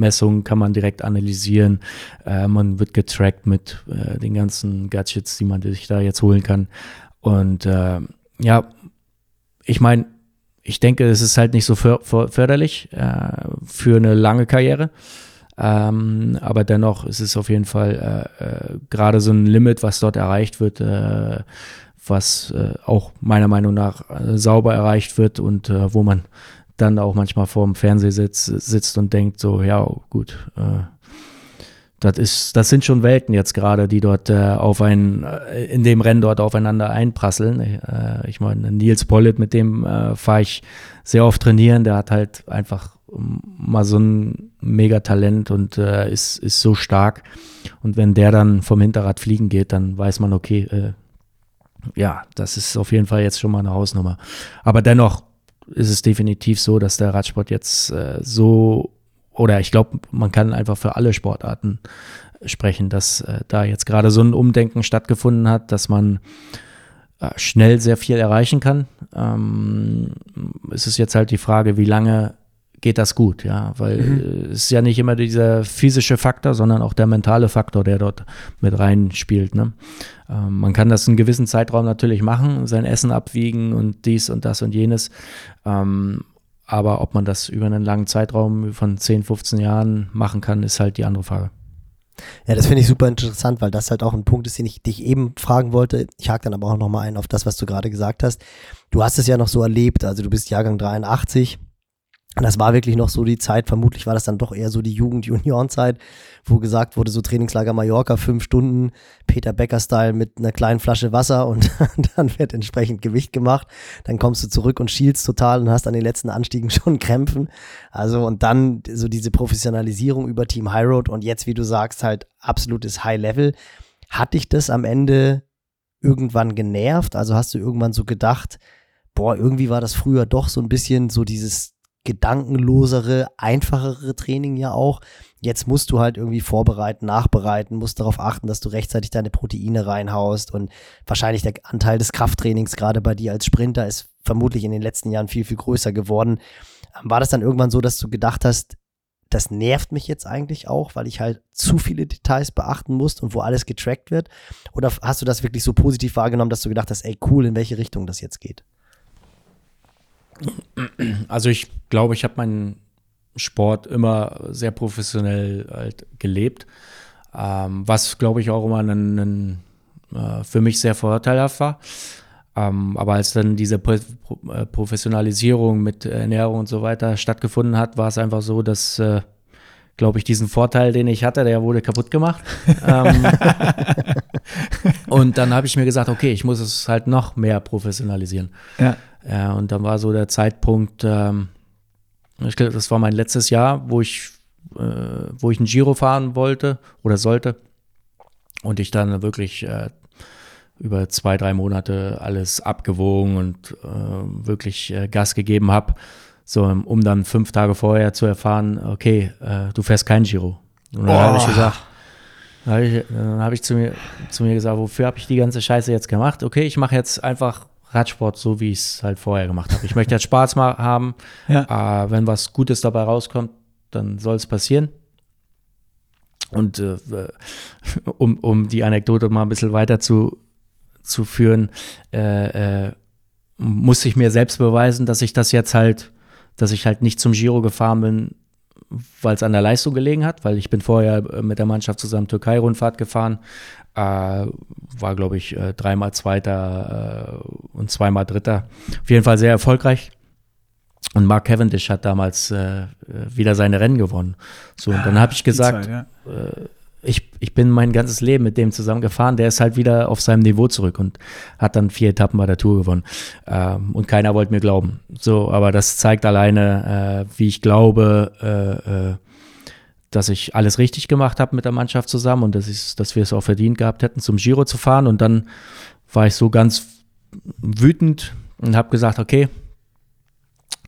kann man direkt analysieren. Man wird getrackt mit den ganzen Gadgets, die man sich da jetzt holen kann. Und ja, ich meine, ich denke, es ist halt nicht so för förderlich äh, für eine lange Karriere. Ähm, aber dennoch ist es auf jeden Fall äh, gerade so ein Limit, was dort erreicht wird was äh, auch meiner Meinung nach äh, sauber erreicht wird und äh, wo man dann auch manchmal vor dem Fernseher sitzt, sitzt und denkt so, ja, gut, äh, das ist, das sind schon Welten jetzt gerade, die dort äh, auf ein, äh, in dem Rennen dort aufeinander einprasseln. Äh, ich meine, Nils Pollitt, mit dem äh, fahre ich sehr oft trainieren, der hat halt einfach mal so ein Megatalent und äh, ist, ist so stark. Und wenn der dann vom Hinterrad fliegen geht, dann weiß man, okay, äh, ja, das ist auf jeden Fall jetzt schon mal eine Hausnummer. Aber dennoch ist es definitiv so, dass der Radsport jetzt äh, so, oder ich glaube, man kann einfach für alle Sportarten sprechen, dass äh, da jetzt gerade so ein Umdenken stattgefunden hat, dass man äh, schnell sehr viel erreichen kann. Ähm, es ist jetzt halt die Frage, wie lange geht das gut, ja, weil mhm. es ist ja nicht immer dieser physische Faktor, sondern auch der mentale Faktor, der dort mit reinspielt. Ne? Ähm, man kann das einen gewissen Zeitraum natürlich machen, sein Essen abwiegen und dies und das und jenes. Ähm, aber ob man das über einen langen Zeitraum von 10, 15 Jahren machen kann, ist halt die andere Frage. Ja, das finde ich super interessant, weil das halt auch ein Punkt ist, den ich dich eben fragen wollte. Ich hake dann aber auch nochmal ein auf das, was du gerade gesagt hast. Du hast es ja noch so erlebt, also du bist Jahrgang 83, und das war wirklich noch so die Zeit, vermutlich war das dann doch eher so die Jugend-Junioren-Zeit, wo gesagt wurde, so Trainingslager Mallorca, fünf Stunden, Peter Becker-Style mit einer kleinen Flasche Wasser und dann wird entsprechend Gewicht gemacht. Dann kommst du zurück und schielst total und hast an den letzten Anstiegen schon Krämpfen. Also und dann so diese Professionalisierung über Team High Road und jetzt, wie du sagst, halt absolutes High-Level. Hat dich das am Ende irgendwann genervt? Also hast du irgendwann so gedacht, boah, irgendwie war das früher doch so ein bisschen so dieses gedankenlosere, einfachere Training ja auch. Jetzt musst du halt irgendwie vorbereiten, nachbereiten, musst darauf achten, dass du rechtzeitig deine Proteine reinhaust und wahrscheinlich der Anteil des Krafttrainings gerade bei dir als Sprinter ist vermutlich in den letzten Jahren viel, viel größer geworden. War das dann irgendwann so, dass du gedacht hast, das nervt mich jetzt eigentlich auch, weil ich halt zu viele Details beachten muss und wo alles getrackt wird? Oder hast du das wirklich so positiv wahrgenommen, dass du gedacht hast, ey cool, in welche Richtung das jetzt geht? Also ich glaube, ich habe meinen Sport immer sehr professionell halt gelebt, ähm, was glaube ich auch immer ein, ein, äh, für mich sehr vorteilhaft war. Ähm, aber als dann diese Pro äh, Professionalisierung mit Ernährung und so weiter stattgefunden hat, war es einfach so, dass äh, glaube ich, diesen Vorteil, den ich hatte, der wurde kaputt gemacht. ähm, und dann habe ich mir gesagt, okay, ich muss es halt noch mehr professionalisieren. Ja. Ja, und dann war so der Zeitpunkt, ähm, ich glaube, das war mein letztes Jahr, wo ich, äh, wo ich ein Giro fahren wollte oder sollte. Und ich dann wirklich äh, über zwei, drei Monate alles abgewogen und äh, wirklich äh, Gas gegeben habe, so um dann fünf Tage vorher zu erfahren, okay, äh, du fährst kein Giro. Und dann oh. habe ich gesagt, dann habe ich, hab ich zu, mir, zu mir gesagt, wofür habe ich die ganze Scheiße jetzt gemacht? Okay, ich mache jetzt einfach Radsport so, wie ich es halt vorher gemacht habe. Ich möchte jetzt Spaß mal haben. Ja. Äh, wenn was Gutes dabei rauskommt, dann soll es passieren. Und äh, um, um die Anekdote mal ein bisschen weiter zu, zu führen, äh, äh, musste ich mir selbst beweisen, dass ich das jetzt halt, dass ich halt nicht zum Giro gefahren bin, weil es an der Leistung gelegen hat, weil ich bin vorher äh, mit der Mannschaft zusammen Türkei-Rundfahrt gefahren, äh, war glaube ich äh, dreimal Zweiter äh, und zweimal Dritter. Auf jeden Fall sehr erfolgreich. Und Mark Cavendish hat damals äh, wieder seine Rennen gewonnen. So, und dann habe ich gesagt, Zeit, ja. äh, ich, ich bin mein ganzes Leben mit dem zusammen gefahren. Der ist halt wieder auf seinem Niveau zurück und hat dann vier Etappen bei der Tour gewonnen. Ähm, und keiner wollte mir glauben. So, aber das zeigt alleine, äh, wie ich glaube, äh, äh, dass ich alles richtig gemacht habe mit der Mannschaft zusammen und dass, ich, dass wir es auch verdient gehabt hätten, zum Giro zu fahren. Und dann war ich so ganz wütend und habe gesagt, okay,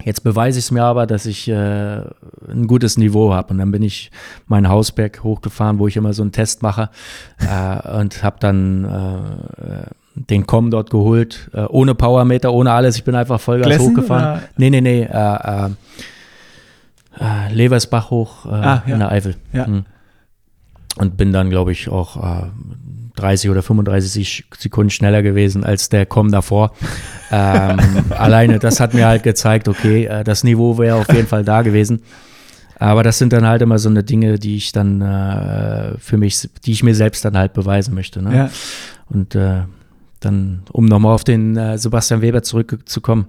Jetzt beweise ich es mir aber, dass ich äh, ein gutes Niveau habe. Und dann bin ich meinen Hausberg hochgefahren, wo ich immer so einen Test mache äh, und habe dann äh, den Com dort geholt, äh, ohne Powermeter, ohne alles. Ich bin einfach Vollgas Glessen, hochgefahren. Oder? Nee, nee, nee. Äh, äh, Leversbach hoch ah, ja. in der Eifel. Ja. Mhm. Und bin dann, glaube ich, auch 30 oder 35 Sekunden schneller gewesen als der Com davor. ähm, alleine das hat mir halt gezeigt, okay, äh, das Niveau wäre auf jeden Fall da gewesen. Aber das sind dann halt immer so eine Dinge, die ich dann äh, für mich, die ich mir selbst dann halt beweisen möchte. Ne? Ja. Und äh, dann, um nochmal auf den äh, Sebastian Weber zurückzukommen,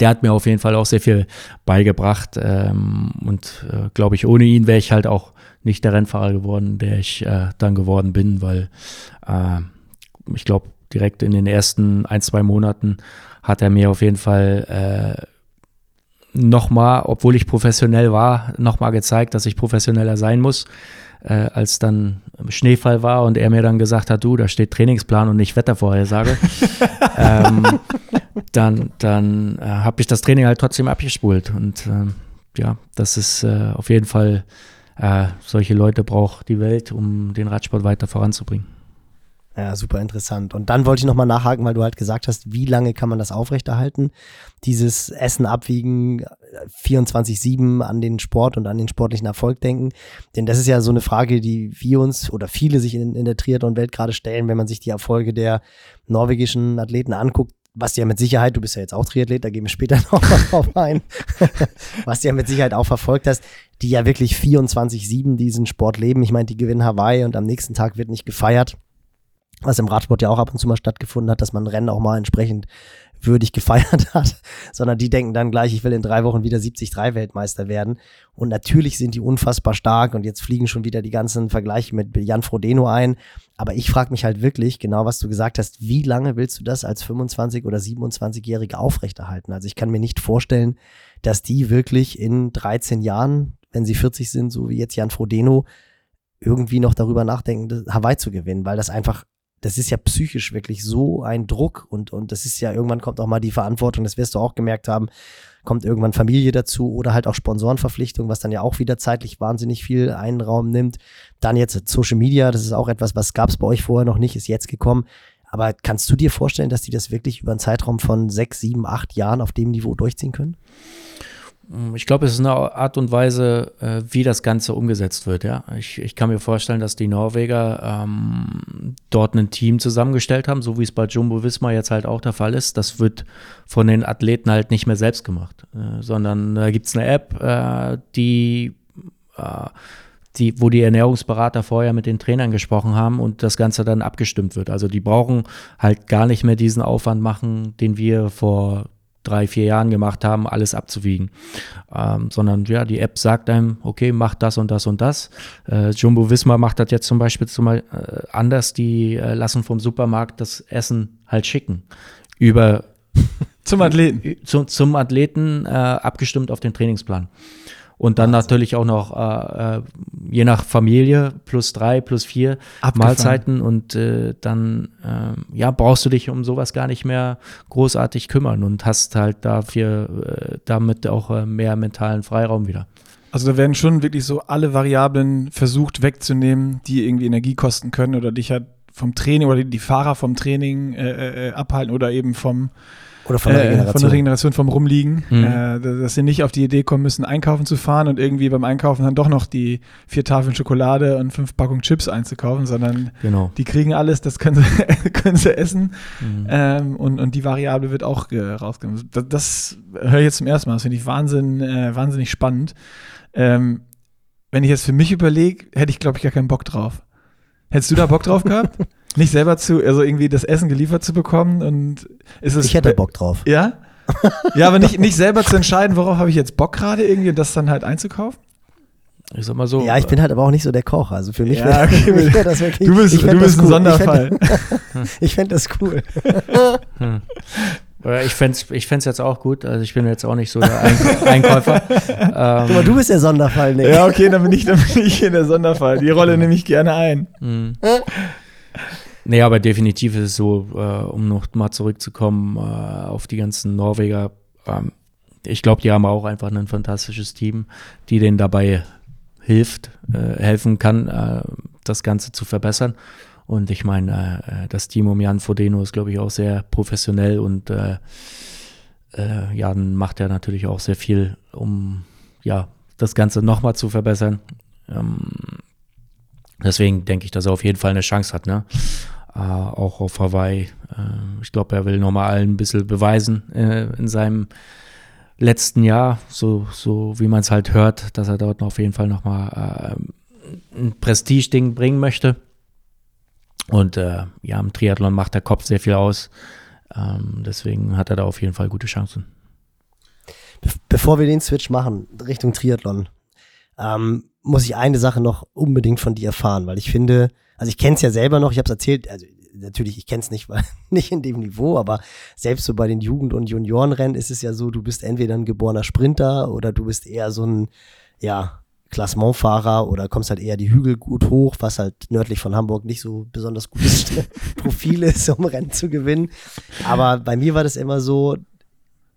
der hat mir auf jeden Fall auch sehr viel beigebracht. Ähm, und äh, glaube ich, ohne ihn wäre ich halt auch nicht der Rennfahrer geworden, der ich äh, dann geworden bin, weil äh, ich glaube, direkt in den ersten ein, zwei Monaten hat er mir auf jeden Fall äh, nochmal, obwohl ich professionell war, nochmal gezeigt, dass ich professioneller sein muss. Äh, als dann Schneefall war und er mir dann gesagt hat, du, da steht Trainingsplan und nicht Wettervorhersage, ähm, dann, dann äh, habe ich das Training halt trotzdem abgespult. Und äh, ja, das ist äh, auf jeden Fall äh, solche Leute braucht die Welt, um den Radsport weiter voranzubringen. Ja, super interessant. Und dann wollte ich nochmal nachhaken, weil du halt gesagt hast, wie lange kann man das aufrechterhalten? Dieses Essen abwiegen, 24-7 an den Sport und an den sportlichen Erfolg denken. Denn das ist ja so eine Frage, die wir uns oder viele sich in, in der Triathlon-Welt gerade stellen, wenn man sich die Erfolge der norwegischen Athleten anguckt was ja mit Sicherheit, du bist ja jetzt auch Triathlet, da gehen wir später noch drauf ein, was ja mit Sicherheit auch verfolgt hast, die ja wirklich 24-7 diesen Sport leben. Ich meine, die gewinnen Hawaii und am nächsten Tag wird nicht gefeiert, was im Radsport ja auch ab und zu mal stattgefunden hat, dass man Rennen auch mal entsprechend würdig gefeiert hat, sondern die denken dann gleich, ich will in drei Wochen wieder 73 Weltmeister werden. Und natürlich sind die unfassbar stark und jetzt fliegen schon wieder die ganzen Vergleiche mit Jan Frodeno ein. Aber ich frage mich halt wirklich, genau was du gesagt hast, wie lange willst du das als 25- oder 27-Jährige aufrechterhalten? Also ich kann mir nicht vorstellen, dass die wirklich in 13 Jahren, wenn sie 40 sind, so wie jetzt Jan Frodeno, irgendwie noch darüber nachdenken, Hawaii zu gewinnen, weil das einfach das ist ja psychisch wirklich so ein Druck und, und das ist ja, irgendwann kommt auch mal die Verantwortung, das wirst du auch gemerkt haben, kommt irgendwann Familie dazu oder halt auch Sponsorenverpflichtung, was dann ja auch wieder zeitlich wahnsinnig viel Einraum nimmt. Dann jetzt Social Media, das ist auch etwas, was gab es bei euch vorher noch nicht, ist jetzt gekommen. Aber kannst du dir vorstellen, dass die das wirklich über einen Zeitraum von sechs, sieben, acht Jahren auf dem Niveau durchziehen können? Ich glaube, es ist eine Art und Weise, äh, wie das Ganze umgesetzt wird. Ja, ich, ich kann mir vorstellen, dass die Norweger ähm, dort ein Team zusammengestellt haben, so wie es bei Jumbo Visma jetzt halt auch der Fall ist. Das wird von den Athleten halt nicht mehr selbst gemacht, äh, sondern da gibt es eine App, äh, die, äh, die, wo die Ernährungsberater vorher mit den Trainern gesprochen haben und das Ganze dann abgestimmt wird. Also die brauchen halt gar nicht mehr diesen Aufwand machen, den wir vor drei, vier Jahren gemacht haben, alles abzuwiegen. Ähm, sondern ja, die App sagt einem, okay, mach das und das und das. Äh, Jumbo Wismar macht das jetzt zum Beispiel zum, äh, anders. Die äh, lassen vom Supermarkt das Essen halt schicken. Über zum Athleten. Zu, zum Athleten äh, abgestimmt auf den Trainingsplan. Und dann natürlich auch noch, äh, äh, je nach Familie, plus drei, plus vier Abgefahren. Mahlzeiten. Und äh, dann, äh, ja, brauchst du dich um sowas gar nicht mehr großartig kümmern und hast halt dafür, äh, damit auch äh, mehr mentalen Freiraum wieder. Also da werden schon wirklich so alle Variablen versucht wegzunehmen, die irgendwie Energie kosten können oder dich halt vom Training oder die, Fahrer vom Training abhalten oder eben vom Oder von der äh, Regeneration. von der Regeneration vom Rumliegen, Mhm. äh, dass sie nicht auf die Idee kommen müssen, einkaufen zu fahren und irgendwie beim Einkaufen dann doch noch die vier Tafeln Schokolade und fünf Packungen Chips einzukaufen, sondern Genau. die kriegen alles, das können sie, können sie essen Mhm. ähm, und, und die Variable wird auch äh, rausgenommen. Das, das höre ich jetzt zum ersten Mal, das finde ich Wahnsinn, äh, wahnsinnig spannend. Ähm, wenn ich jetzt für mich überlege, hätte ich, glaube ich, gar keinen Bock drauf. Hättest du da Bock drauf gehabt? Nicht selber zu, also irgendwie das Essen geliefert zu bekommen und ist es. Ich hätte Bock drauf. Ja? Ja, aber nicht, nicht selber zu entscheiden, worauf habe ich jetzt Bock gerade irgendwie und das dann halt einzukaufen? Ich sag mal so. Ja, ich bin halt aber auch nicht so der Koch. Also für mich Ja, wäre okay. mich wär das wirklich. Du bist, du bist das ein cool. Sonderfall. Ich fände das cool. Äh, Ich fände es ich fänd's jetzt auch gut. Also ich bin jetzt auch nicht so der Ein Einkäufer. Guck mal, ähm, du bist der Sonderfall, Nick. Ja, okay, dann bin ich, dann bin ich hier der Sonderfall. Die Rolle nehme ich gerne ein. Mhm. Nee, aber definitiv ist es so, äh, um noch mal zurückzukommen äh, auf die ganzen Norweger. Ähm, ich glaube, die haben auch einfach ein fantastisches Team, die denen dabei hilft, äh, helfen kann, äh, das Ganze zu verbessern. Und ich meine, äh, das Team um Jan Frodeno ist, glaube ich, auch sehr professionell und äh, Jan macht ja natürlich auch sehr viel, um ja das Ganze nochmal zu verbessern. Ähm, deswegen denke ich, dass er auf jeden Fall eine Chance hat, ne? Äh, auch auf Hawaii. Äh, ich glaube, er will nochmal allen ein bisschen beweisen äh, in seinem letzten Jahr, so, so wie man es halt hört, dass er dort auf jeden Fall nochmal äh, ein Prestige-Ding bringen möchte. Und äh, ja, im Triathlon macht der Kopf sehr viel aus. Ähm, deswegen hat er da auf jeden Fall gute Chancen. Be bevor wir den Switch machen, Richtung Triathlon, ähm, muss ich eine Sache noch unbedingt von dir erfahren, weil ich finde, also ich kenne es ja selber noch, ich habe es erzählt, also natürlich, ich kenne es nicht, weil nicht in dem Niveau, aber selbst so bei den Jugend- und Juniorenrennen ist es ja so, du bist entweder ein geborener Sprinter oder du bist eher so ein, ja, Klassementfahrer oder kommst halt eher die Hügel gut hoch, was halt nördlich von Hamburg nicht so besonders gutes Profil ist, um Rennen zu gewinnen. Aber bei mir war das immer so,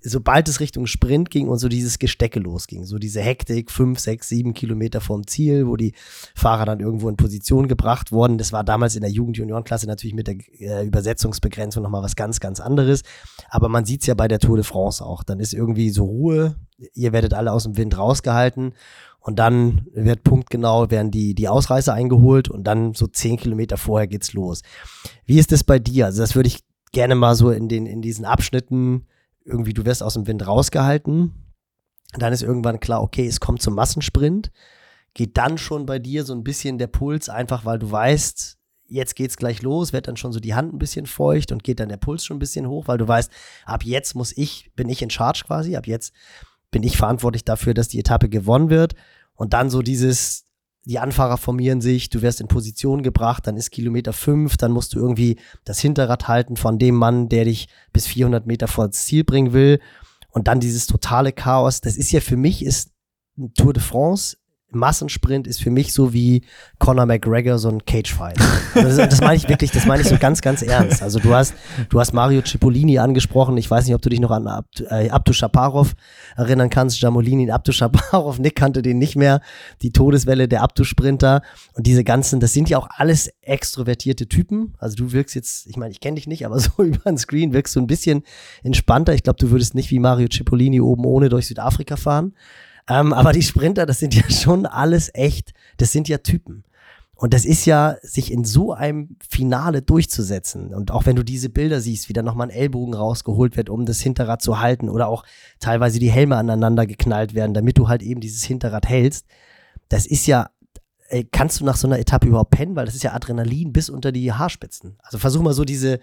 sobald es Richtung Sprint ging und so dieses Gestecke losging, so diese Hektik, fünf, sechs, sieben Kilometer vorm Ziel, wo die Fahrer dann irgendwo in Position gebracht wurden. Das war damals in der Jugend-Juniorenklasse natürlich mit der äh, Übersetzungsbegrenzung nochmal was ganz, ganz anderes. Aber man sieht es ja bei der Tour de France auch. Dann ist irgendwie so Ruhe, ihr werdet alle aus dem Wind rausgehalten und dann wird punktgenau, werden die, die Ausreißer eingeholt und dann so zehn Kilometer vorher geht's los. Wie ist das bei dir? Also das würde ich gerne mal so in den, in diesen Abschnitten irgendwie, du wirst aus dem Wind rausgehalten. Dann ist irgendwann klar, okay, es kommt zum Massensprint. Geht dann schon bei dir so ein bisschen der Puls, einfach weil du weißt, jetzt geht's gleich los, wird dann schon so die Hand ein bisschen feucht und geht dann der Puls schon ein bisschen hoch, weil du weißt, ab jetzt muss ich, bin ich in Charge quasi, ab jetzt bin ich verantwortlich dafür, dass die Etappe gewonnen wird. Und dann so dieses, die Anfahrer formieren sich, du wirst in Position gebracht, dann ist Kilometer fünf, dann musst du irgendwie das Hinterrad halten von dem Mann, der dich bis 400 Meter vor das Ziel bringen will. Und dann dieses totale Chaos. Das ist ja für mich, ist Tour de France, Massensprint ist für mich so wie Conor McGregor so ein Cagefight. Das, das meine ich wirklich, das meine ich so ganz, ganz ernst. Also du hast, du hast Mario Cipollini angesprochen. Ich weiß nicht, ob du dich noch an Abdu, äh, Abdu Shaparov erinnern kannst. Jamolini, Abdu Shaparov, Nick kannte den nicht mehr. Die Todeswelle der Abdu-Sprinter und diese ganzen, das sind ja auch alles extrovertierte Typen. Also du wirkst jetzt, ich meine, ich kenne dich nicht, aber so über den Screen wirkst du ein bisschen entspannter. Ich glaube, du würdest nicht wie Mario Cipollini oben ohne durch Südafrika fahren. Ähm, aber die Sprinter, das sind ja schon alles echt, das sind ja Typen. Und das ist ja, sich in so einem Finale durchzusetzen. Und auch wenn du diese Bilder siehst, wie dann nochmal ein Ellbogen rausgeholt wird, um das Hinterrad zu halten oder auch teilweise die Helme aneinander geknallt werden, damit du halt eben dieses Hinterrad hältst. Das ist ja, ey, kannst du nach so einer Etappe überhaupt pennen? Weil das ist ja Adrenalin bis unter die Haarspitzen. Also versuch mal so diese,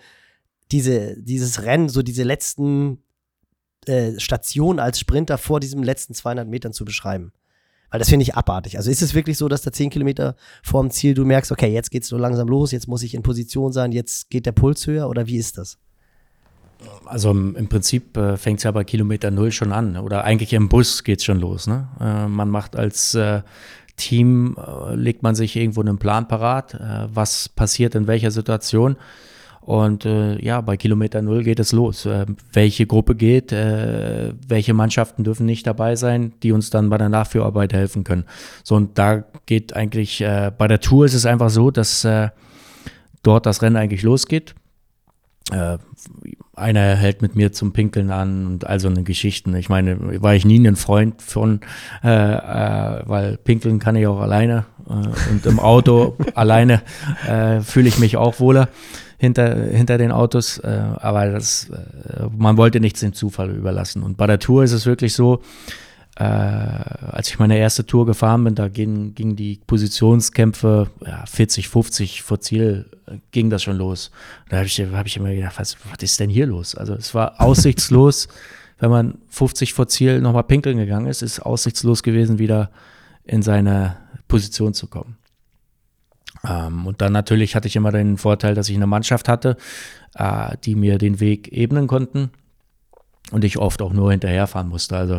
diese, dieses Rennen, so diese letzten äh, Station als Sprinter vor diesem letzten 200 Metern zu beschreiben. Weil das finde ich abartig. Also ist es wirklich so, dass da 10 Kilometer vor dem Ziel du merkst, okay, jetzt geht's so langsam los, jetzt muss ich in Position sein, jetzt geht der Puls höher oder wie ist das? Also im Prinzip äh, fängt es ja bei Kilometer Null schon an. Oder eigentlich im Bus geht es schon los. Ne? Äh, man macht als äh, Team, äh, legt man sich irgendwo einen Plan parat, äh, was passiert in welcher Situation. Und äh, ja, bei Kilometer Null geht es los. Äh, welche Gruppe geht, äh, welche Mannschaften dürfen nicht dabei sein, die uns dann bei der Nachführarbeit helfen können. So, und da geht eigentlich, äh, bei der Tour ist es einfach so, dass äh, dort das Rennen eigentlich losgeht. Äh, einer hält mit mir zum Pinkeln an und also eine Geschichten. Ich meine, war ich nie ein Freund von, äh, äh, weil Pinkeln kann ich auch alleine äh, und im Auto alleine äh, fühle ich mich auch wohler hinter, hinter den Autos, äh, aber das, äh, man wollte nichts dem Zufall überlassen. Und bei der Tour ist es wirklich so, äh, als ich meine erste Tour gefahren bin, da gingen ging die Positionskämpfe ja, 40, 50 vor Ziel, ging das schon los. Da habe ich, hab ich immer gedacht, was, was ist denn hier los? Also es war aussichtslos, wenn man 50 vor Ziel nochmal pinkeln gegangen ist, ist aussichtslos gewesen, wieder in seine Position zu kommen. Ähm, und dann natürlich hatte ich immer den Vorteil, dass ich eine Mannschaft hatte, äh, die mir den Weg ebnen konnten und ich oft auch nur hinterherfahren musste. Also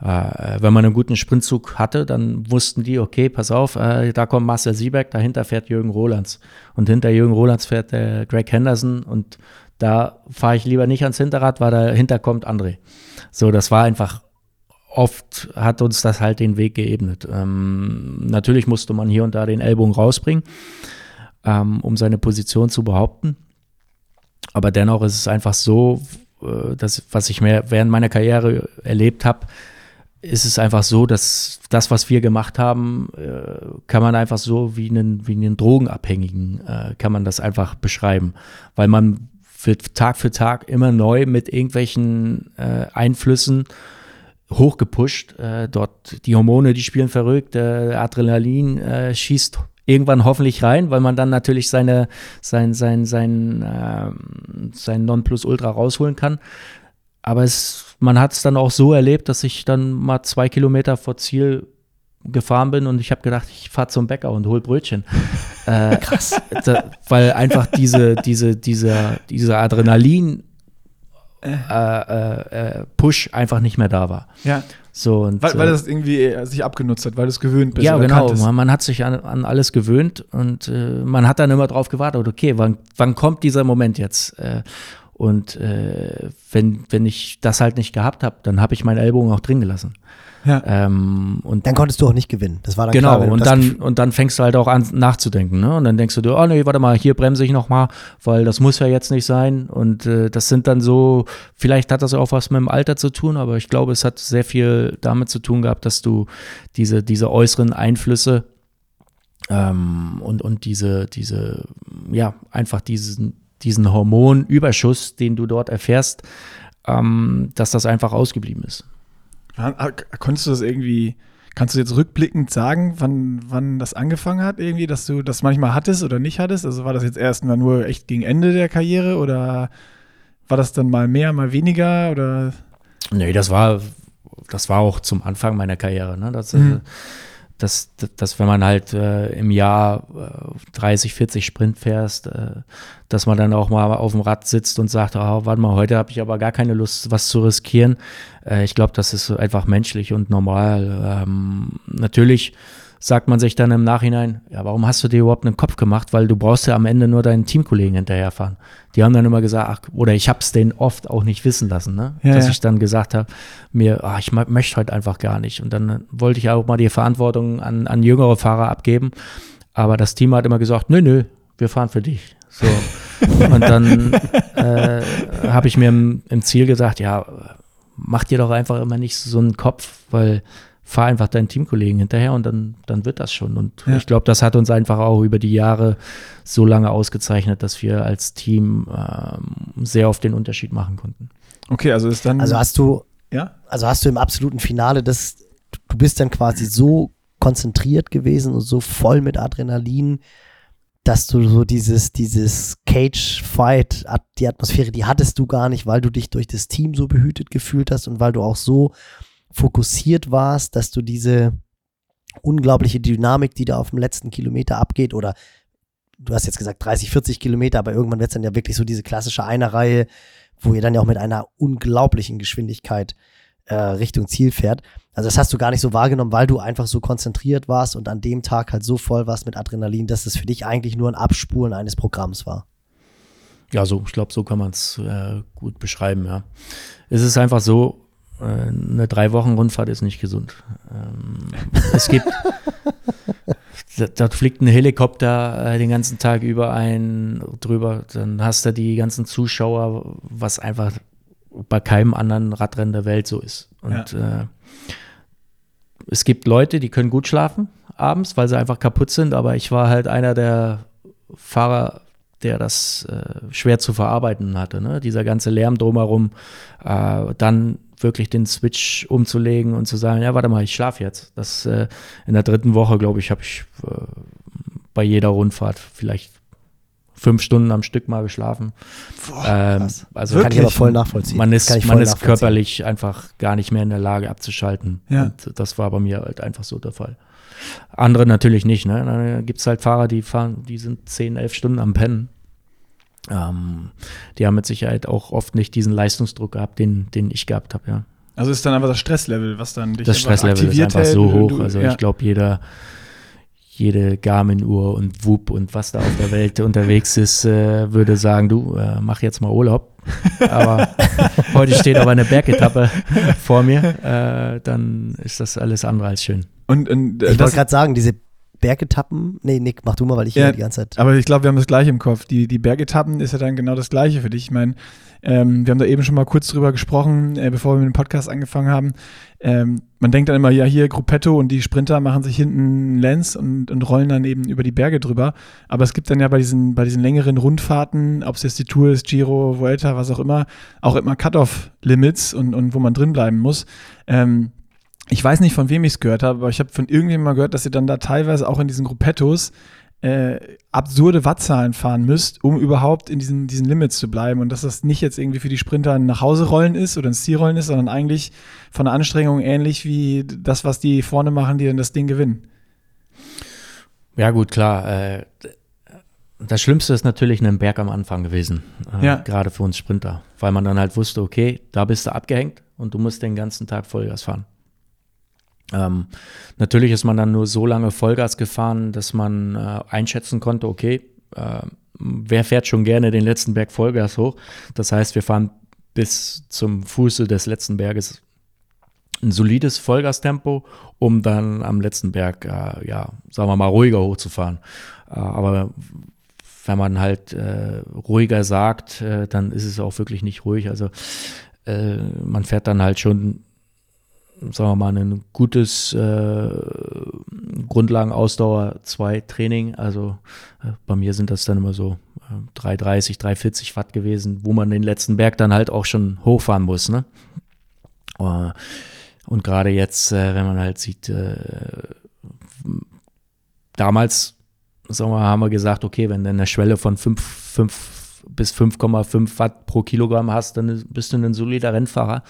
äh, wenn man einen guten Sprintzug hatte, dann wussten die, okay, pass auf, äh, da kommt Marcel Siebeck, dahinter fährt Jürgen Rolands und hinter Jürgen Rolands fährt der Greg Henderson und da fahre ich lieber nicht ans Hinterrad, weil dahinter kommt André. So, das war einfach oft hat uns das halt den Weg geebnet. Ähm, natürlich musste man hier und da den Ellbogen rausbringen, ähm, um seine Position zu behaupten. Aber dennoch ist es einfach so, äh, dass, was ich mehr während meiner Karriere erlebt habe, ist es einfach so, dass das, was wir gemacht haben, äh, kann man einfach so wie einen, wie einen Drogenabhängigen, äh, kann man das einfach beschreiben. Weil man wird Tag für Tag immer neu mit irgendwelchen äh, Einflüssen hochgepusht. Äh, dort die Hormone, die spielen verrückt, äh, Adrenalin äh, schießt irgendwann hoffentlich rein, weil man dann natürlich seine, sein, sein, sein, äh, sein Nonplusultra rausholen kann. Aber es, man hat es dann auch so erlebt, dass ich dann mal zwei Kilometer vor Ziel gefahren bin und ich habe gedacht, ich fahre zum Bäcker und hol Brötchen. äh, Krass. Da, weil einfach diese, diese, dieser, dieser Adrenalin äh. Äh, äh, Push einfach nicht mehr da war. Ja. So, und, weil, weil das irgendwie sich abgenutzt hat, weil du es gewöhnt bist. Ja, genau. Man, man, hat sich an, an alles gewöhnt und äh, man hat dann immer drauf gewartet, okay, wann, wann kommt dieser Moment jetzt? Äh, und äh, wenn, wenn ich das halt nicht gehabt habe, dann habe ich meinen Ellbogen auch drin gelassen. Ja. Ähm, und dann konntest du auch nicht gewinnen. Das war dann genau. Klar, und dann und dann fängst du halt auch an nachzudenken. Ne? Und dann denkst du, oh nee, warte mal, hier bremse ich noch mal, weil das muss ja jetzt nicht sein. Und äh, das sind dann so, vielleicht hat das auch was mit dem Alter zu tun, aber ich glaube, es hat sehr viel damit zu tun gehabt, dass du diese diese äußeren Einflüsse ähm, und und diese diese ja einfach diesen diesen Hormonüberschuss, den du dort erfährst, ähm, dass das einfach ausgeblieben ist. Konntest du das irgendwie, kannst du jetzt rückblickend sagen, wann, wann das angefangen hat, irgendwie, dass du das manchmal hattest oder nicht hattest? Also war das jetzt erst mal nur echt gegen Ende der Karriere oder war das dann mal mehr, mal weniger oder? Nee, das war, das war auch zum Anfang meiner Karriere. Ne? Das, mhm. Äh, dass, dass wenn man halt äh, im Jahr äh, 30, 40 Sprint fährst, äh, dass man dann auch mal auf dem Rad sitzt und sagt, oh, warte mal, heute habe ich aber gar keine Lust, was zu riskieren. Äh, ich glaube, das ist einfach menschlich und normal. Ähm, natürlich sagt man sich dann im Nachhinein, ja, warum hast du dir überhaupt einen Kopf gemacht? Weil du brauchst ja am Ende nur deinen Teamkollegen hinterherfahren. Die haben dann immer gesagt, ach, oder ich habe es denen oft auch nicht wissen lassen, ne? Ja, dass ja. ich dann gesagt habe, mir, ach, ich möchte heute einfach gar nicht. Und dann wollte ich auch mal die Verantwortung an, an jüngere Fahrer abgeben. Aber das Team hat immer gesagt, nö, nö, wir fahren für dich. So. Und dann äh, habe ich mir im, im Ziel gesagt, ja, mach dir doch einfach immer nicht so einen Kopf, weil fahr einfach deinen Teamkollegen hinterher und dann, dann wird das schon. Und ja. ich glaube, das hat uns einfach auch über die Jahre so lange ausgezeichnet, dass wir als Team ähm, sehr oft den Unterschied machen konnten. Okay, also ist dann. Also hast du, ja? Also hast du im absoluten Finale das, du bist dann quasi so konzentriert gewesen und so voll mit Adrenalin, dass du so dieses, dieses Cage-Fight, die Atmosphäre, die hattest du gar nicht, weil du dich durch das Team so behütet gefühlt hast und weil du auch so fokussiert warst, dass du diese unglaubliche Dynamik, die da auf dem letzten Kilometer abgeht, oder du hast jetzt gesagt 30, 40 Kilometer, aber irgendwann wird es dann ja wirklich so diese klassische Einerreihe, wo ihr dann ja auch mit einer unglaublichen Geschwindigkeit äh, Richtung Ziel fährt. Also das hast du gar nicht so wahrgenommen, weil du einfach so konzentriert warst und an dem Tag halt so voll warst mit Adrenalin, dass es für dich eigentlich nur ein Abspulen eines Programms war. Ja, so, ich glaube, so kann man es äh, gut beschreiben, ja. Es ist einfach so, eine drei Wochen Rundfahrt ist nicht gesund. Ähm, es gibt, da, fliegt ein Helikopter äh, den ganzen Tag über einen drüber, dann hast du die ganzen Zuschauer, was einfach bei keinem anderen Radrennen der Welt so ist. Und ja. äh, es gibt Leute, die können gut schlafen abends, weil sie einfach kaputt sind, aber ich war halt einer der Fahrer, der das äh, schwer zu verarbeiten hatte. Ne? Dieser ganze Lärm drumherum, äh, dann wirklich den Switch umzulegen und zu sagen, ja, warte mal, ich schlafe jetzt. Das äh, in der dritten Woche, glaube ich, habe ich äh, bei jeder Rundfahrt vielleicht fünf Stunden am Stück mal geschlafen. Boah, ähm, also Wirklich? kann ich aber voll nachvollziehen. Man ist, man ist körperlich einfach gar nicht mehr in der Lage abzuschalten. Ja. Und das war bei mir halt einfach so der Fall. Andere natürlich nicht. Ne? Da gibt es halt Fahrer, die fahren, die sind zehn, elf Stunden am Pennen. Ähm, die haben mit Sicherheit auch oft nicht diesen Leistungsdruck gehabt, den, den ich gehabt habe, ja. Also ist dann einfach das Stresslevel, was dann dich Das Stresslevel ist einfach so hoch. also ja. ich glaube, jeder, jede Garmin-Uhr und Whoop und was da auf der Welt unterwegs ist, äh, würde sagen, du, äh, mach jetzt mal Urlaub. Aber heute steht aber eine Bergetappe vor mir, äh, dann ist das alles andere als schön. Und, und äh, ich wollte gerade sagen, diese Bergetappen, nee, Nick, mach du mal, weil ich ja, hier die ganze Zeit. Aber ich glaube, wir haben das gleiche im Kopf. Die, die Bergetappen ist ja dann genau das gleiche für dich. Ich meine, ähm, wir haben da eben schon mal kurz drüber gesprochen, äh, bevor wir mit dem Podcast angefangen haben. Ähm, man denkt dann immer, ja, hier Gruppetto und die Sprinter machen sich hinten Lens und, und rollen dann eben über die Berge drüber. Aber es gibt dann ja bei diesen, bei diesen längeren Rundfahrten, ob es jetzt die Tour ist, Giro, Vuelta, was auch immer, auch immer Cut-Off-Limits und, und wo man drin bleiben muss. Ähm, ich weiß nicht, von wem ich es gehört habe, aber ich habe von irgendjemandem mal gehört, dass ihr dann da teilweise auch in diesen Gruppettos äh, absurde Wattzahlen fahren müsst, um überhaupt in diesen, diesen Limits zu bleiben. Und dass das nicht jetzt irgendwie für die Sprinter ein nach Hause rollen ist oder ein Zielrollen ist, sondern eigentlich von der Anstrengung ähnlich wie das, was die vorne machen, die dann das Ding gewinnen. Ja, gut, klar. Äh, das Schlimmste ist natürlich ein Berg am Anfang gewesen, äh, ja. gerade für uns Sprinter, weil man dann halt wusste, okay, da bist du abgehängt und du musst den ganzen Tag Vollgas fahren. Ähm, natürlich ist man dann nur so lange Vollgas gefahren, dass man äh, einschätzen konnte, okay, äh, wer fährt schon gerne den letzten Berg Vollgas hoch? Das heißt, wir fahren bis zum Fuße des letzten Berges ein solides Vollgastempo, um dann am letzten Berg, äh, ja, sagen wir mal, ruhiger hochzufahren. Äh, aber wenn man halt äh, ruhiger sagt, äh, dann ist es auch wirklich nicht ruhig. Also man fährt dann halt schon sagen wir mal, ein gutes äh, Grundlagenausdauer 2 Training. Also äh, bei mir sind das dann immer so äh, 330, 340 Watt gewesen, wo man den letzten Berg dann halt auch schon hochfahren muss. Ne? Uh, und gerade jetzt, äh, wenn man halt sieht, äh, damals sagen wir, haben wir gesagt, okay, wenn du eine Schwelle von 5, 5 bis 5,5 Watt pro Kilogramm hast, dann bist du ein solider Rennfahrer.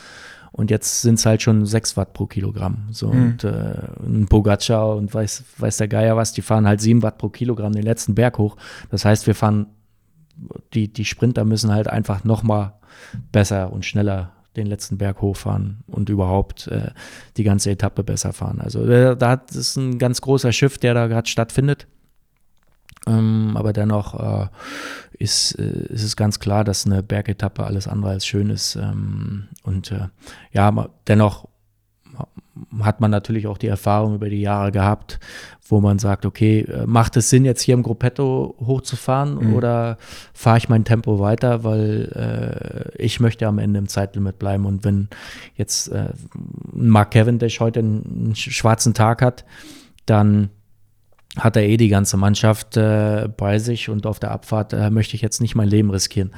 Und jetzt sind es halt schon 6 Watt pro Kilogramm. So, mhm. Und äh, ein Pogacar und weiß, weiß der Geier was, die fahren halt 7 Watt pro Kilogramm den letzten Berg hoch. Das heißt, wir fahren, die, die Sprinter müssen halt einfach noch mal besser und schneller den letzten Berg hochfahren und überhaupt äh, die ganze Etappe besser fahren. Also äh, da hat es ein ganz großer Schiff, der da gerade stattfindet. Ähm, aber dennoch äh, ist, äh, ist es ganz klar, dass eine Bergetappe alles andere als schön ist. Ähm, und äh, ja, dennoch hat man natürlich auch die Erfahrung über die Jahre gehabt, wo man sagt, okay, äh, macht es Sinn, jetzt hier im Gruppetto hochzufahren mhm. oder fahre ich mein Tempo weiter, weil äh, ich möchte am Ende im Zeitlimit bleiben. Und wenn jetzt äh, Mark Cavendish heute einen, einen schwarzen Tag hat, dann hat er eh die ganze Mannschaft äh, bei sich und auf der Abfahrt äh, möchte ich jetzt nicht mein Leben riskieren.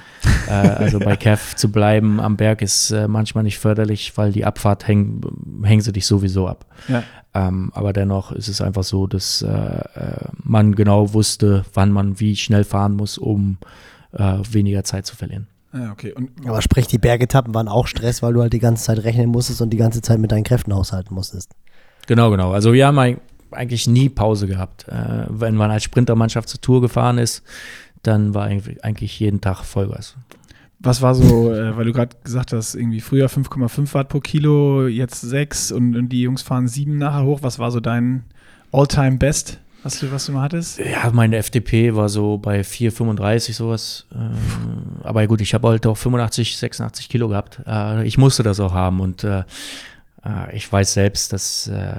äh, also bei Kev zu bleiben am Berg ist äh, manchmal nicht förderlich, weil die Abfahrt hängen, hängen sie dich sowieso ab. Ja. Ähm, aber dennoch ist es einfach so, dass äh, äh, man genau wusste, wann man wie schnell fahren muss, um weniger Zeit zu verlieren. Ja, okay. Und, aber sprich, die Bergetappen waren auch Stress, weil du halt die ganze Zeit rechnen musstest und die ganze Zeit mit deinen Kräften haushalten musstest. Genau, genau. Also wir haben eigentlich nie Pause gehabt. Äh, wenn man als Sprintermannschaft zur Tour gefahren ist, dann war eigentlich jeden Tag Vollgas. Was war so, äh, weil du gerade gesagt hast, irgendwie früher 5,5 Watt pro Kilo, jetzt 6 und, und die Jungs fahren 7 nachher hoch. Was war so dein All-Time-Best, was du, was du mal hattest? Ja, meine FDP war so bei 4,35 sowas. Äh, aber gut, ich habe halt auch 85, 86 Kilo gehabt. Äh, ich musste das auch haben und äh, ich weiß selbst, dass äh,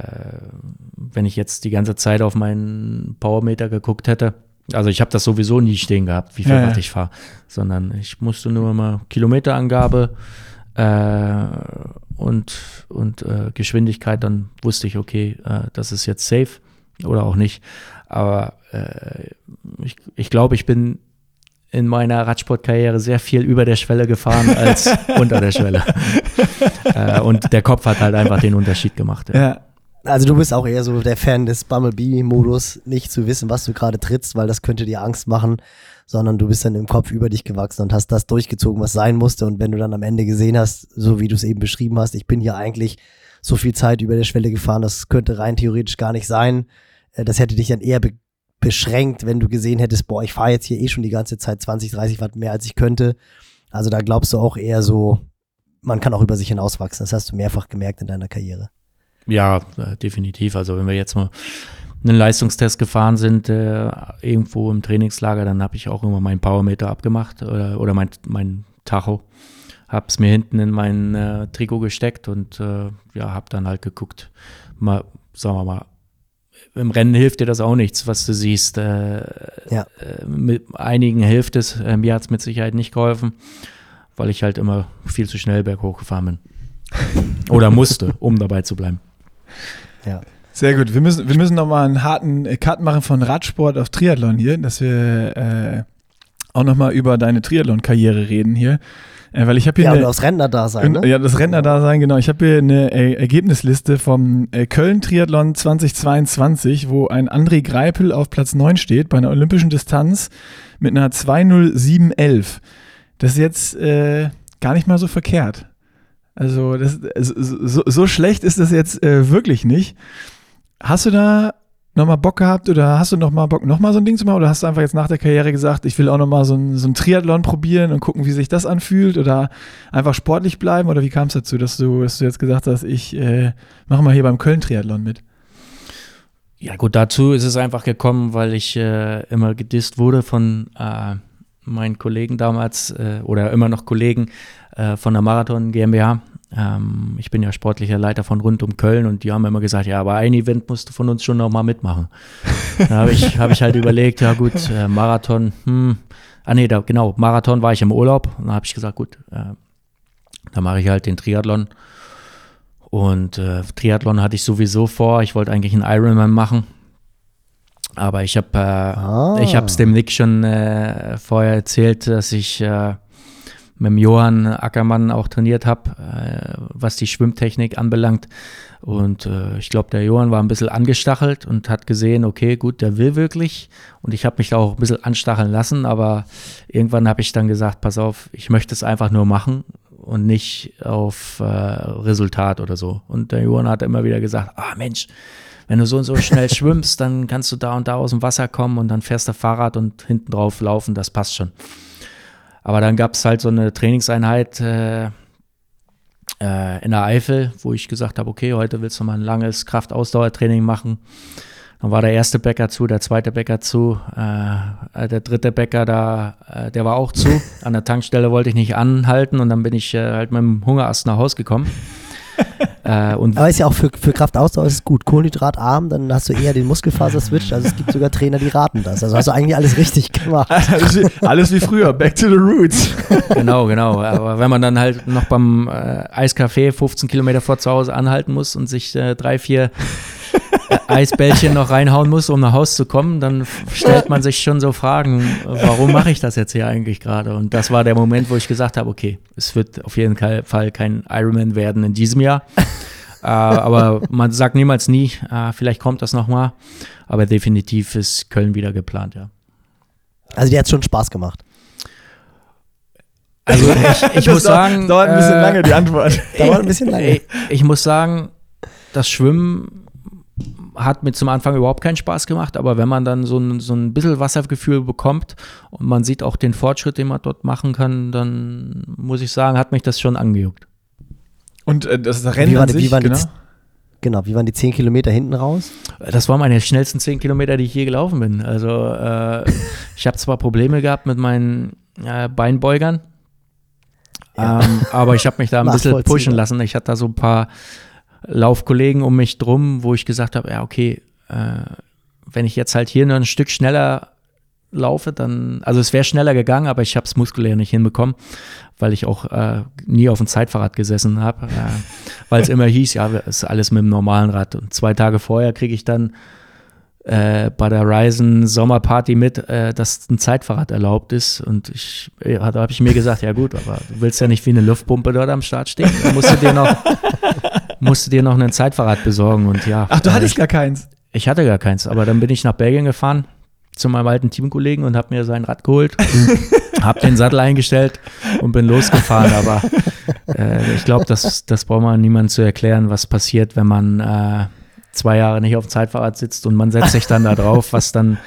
wenn ich jetzt die ganze Zeit auf meinen Powermeter geguckt hätte, also ich habe das sowieso nie stehen gehabt, wie viel Ja, ja. Watt ich fahre, sondern ich musste nur mal Kilometerangabe äh, und, und äh, Geschwindigkeit, dann wusste ich, okay, äh, das ist jetzt safe oder auch nicht. Aber äh, ich, ich glaube, ich bin in meiner Radsportkarriere sehr viel über der Schwelle gefahren als unter der Schwelle. äh, und der Kopf hat halt einfach den Unterschied gemacht. Ja. Ja. Also du bist auch eher so der Fan des Bumblebee-Modus, nicht zu wissen, was du gerade trittst, weil das könnte dir Angst machen, sondern du bist dann im Kopf über dich gewachsen und hast das durchgezogen, was sein musste. Und wenn du dann am Ende gesehen hast, so wie du es eben beschrieben hast, ich bin hier eigentlich so viel Zeit über der Schwelle gefahren, das könnte rein theoretisch gar nicht sein. Äh, Das hätte dich dann eher beschränkt, wenn du gesehen hättest, boah, ich fahre jetzt hier eh schon die ganze Zeit 20, 30 Watt mehr, als ich könnte. Also da glaubst du auch eher so, man kann auch über sich hinauswachsen. Das hast du mehrfach gemerkt in deiner Karriere. Ja, äh, definitiv. Also wenn wir jetzt mal einen Leistungstest gefahren sind, äh, irgendwo im Trainingslager, dann habe ich auch immer meinen Powermeter abgemacht oder, oder mein, mein Tacho. Habe es mir hinten in mein äh, Trikot gesteckt und äh, ja, habe dann halt geguckt. Mal, sagen wir mal, im Rennen hilft dir das auch nichts, was du siehst. Äh, Ja. äh, mit einigen hilft es. Äh, mir hat es mit Sicherheit nicht geholfen, weil ich halt immer viel zu schnell berghoch gefahren bin. Oder musste, um dabei zu bleiben. Ja. Sehr gut. Wir müssen, wir müssen nochmal einen harten Cut machen von Radsport auf Triathlon hier, dass wir äh, auch nochmal über deine Triathlon-Karriere reden hier. Äh, weil ich habe hier Ja, und eine, aufs Rentner-Dasein, ne? Ja, das Rentner-Dasein, genau. Ich habe hier eine äh, Ergebnisliste vom äh, Köln-Triathlon 2022, wo ein André Greipel auf Platz 9 steht bei einer olympischen Distanz mit einer 20711. Das ist jetzt äh, gar nicht mal so verkehrt. Also das, also so, so schlecht ist das jetzt äh, wirklich nicht. Hast du da nochmal Bock gehabt oder hast du nochmal Bock, nochmal so ein Ding zu machen? Oder hast du einfach jetzt nach der Karriere gesagt, ich will auch nochmal so ein, so ein Triathlon probieren und gucken, wie sich das anfühlt? Oder einfach sportlich bleiben? Oder wie kam es dazu, dass du, dass du jetzt gesagt hast, ich äh, mache mal hier beim Köln-Triathlon mit? Ja, gut, dazu ist es einfach gekommen, weil ich äh, immer gedisst wurde von äh, meinen Kollegen damals äh, oder immer noch Kollegen äh, von der Marathon GmbH. Ähm, ich bin ja sportlicher Leiter von rund um Köln und die haben immer gesagt, ja, aber ein Event musst du von uns schon noch mal mitmachen. da habe ich, hab ich halt überlegt, ja gut, äh, Marathon, hm, ah nee, da, genau, Marathon war ich im Urlaub und da habe ich gesagt, gut, äh, da mache ich halt den Triathlon. Und äh, Triathlon hatte ich sowieso vor. Ich wollte eigentlich einen Ironman machen. Aber ich habe äh, Ah. ich habe es dem Nick schon äh, vorher erzählt, dass ich äh, mit dem Johann Ackermann auch trainiert habe, äh, was die Schwimmtechnik anbelangt. Und äh, ich glaube, der Johann war ein bisschen angestachelt und hat gesehen, okay, gut, der will wirklich. Und ich habe mich da auch ein bisschen anstacheln lassen, aber irgendwann habe ich dann gesagt, pass auf, ich möchte es einfach nur machen und nicht auf äh, Resultat oder so. Und der Johann hat immer wieder gesagt, ah Mensch, wenn du so und so schnell schwimmst, dann kannst du da und da aus dem Wasser kommen und dann fährst du Fahrrad und hinten drauf laufen, das passt schon. Aber dann gab es halt so eine Trainingseinheit äh, äh, in der Eifel, wo ich gesagt habe, okay, heute willst du mal ein langes Kraftausdauertraining machen. Dann war der erste Bäcker zu, der zweite Bäcker zu, äh, der dritte Bäcker da, äh, der war auch zu. An der Tankstelle wollte ich nicht anhalten und dann bin ich äh, halt mit dem Hungerast nach Hause gekommen. äh, und Aber ist ja auch für, für Kraftausdauer ist es gut. Kohlenhydratarm, dann hast du eher den Muskelfaser-Switch. Also es gibt sogar Trainer, die raten das. Also hast du eigentlich alles richtig gemacht. alles, wie, alles wie früher, back to the roots. genau, genau. Aber wenn man dann halt noch beim äh, Eiscafé 15 Kilometer vor zu Hause anhalten muss und sich äh, drei, vier Eisbällchen noch reinhauen muss, um nach Hause zu kommen, dann stellt man sich schon so Fragen, warum mache ich das jetzt hier eigentlich gerade? Und das war der Moment, wo ich gesagt habe, okay, es wird auf jeden Fall kein Ironman werden in diesem Jahr. äh, aber man sagt niemals nie, äh, vielleicht kommt das nochmal. Aber definitiv ist Köln wieder geplant, ja. Also dir hat schon Spaß gemacht. Also ich, ich muss dauert- sagen. Dauert ein bisschen äh, lange, die Antwort. Dauert ein bisschen lange. Ich, ich muss sagen, das Schwimmen hat mir zum Anfang überhaupt keinen Spaß gemacht, aber wenn man dann so ein, so ein bisschen Wassergefühl bekommt und man sieht auch den Fortschritt, den man dort machen kann, dann muss ich sagen, hat mich das schon angejuckt. Und äh, das Rennen Wie an waren, die- sich, wie waren die genau. Z- Genau, wie waren die 10 Kilometer hinten raus? Das waren meine schnellsten 10 Kilometer, die ich je gelaufen bin. Also äh, ich habe zwar Probleme gehabt mit meinen äh, Beinbeugern, Ja. ähm, aber ich habe mich da ein bisschen pushen lassen. Ich hatte da so ein paar Laufkollegen um mich drum, wo ich gesagt habe, ja okay, äh, wenn ich jetzt halt hier nur ein Stück schneller laufe, dann, also es wäre schneller gegangen, aber ich habe es muskulär nicht hinbekommen, weil ich auch äh, nie auf dem Zeitfahrrad gesessen habe, äh, weil es immer hieß, ja, es ist alles mit dem normalen Rad. Und zwei Tage vorher kriege ich dann äh, bei der Ryzen Sommerparty mit, äh, dass ein Zeitfahrrad erlaubt ist. Und ich, äh, da habe ich mir gesagt, ja gut, aber du willst ja nicht wie eine Luftpumpe dort am Start stehen. Da musst du dir noch, musst du dir noch ein Zeitfahrrad besorgen. Und ja, Ach, du äh, hattest gar keins. ich hatte gar keins, aber dann bin ich nach Belgien gefahren zu meinem alten Teamkollegen und habe mir sein Rad geholt, habe den Sattel eingestellt und bin losgefahren. Aber äh, ich glaube, das, das braucht man niemandem zu erklären, was passiert, wenn man äh, zwei Jahre nicht auf dem Zeitfahrrad sitzt und man setzt sich dann da drauf, was dann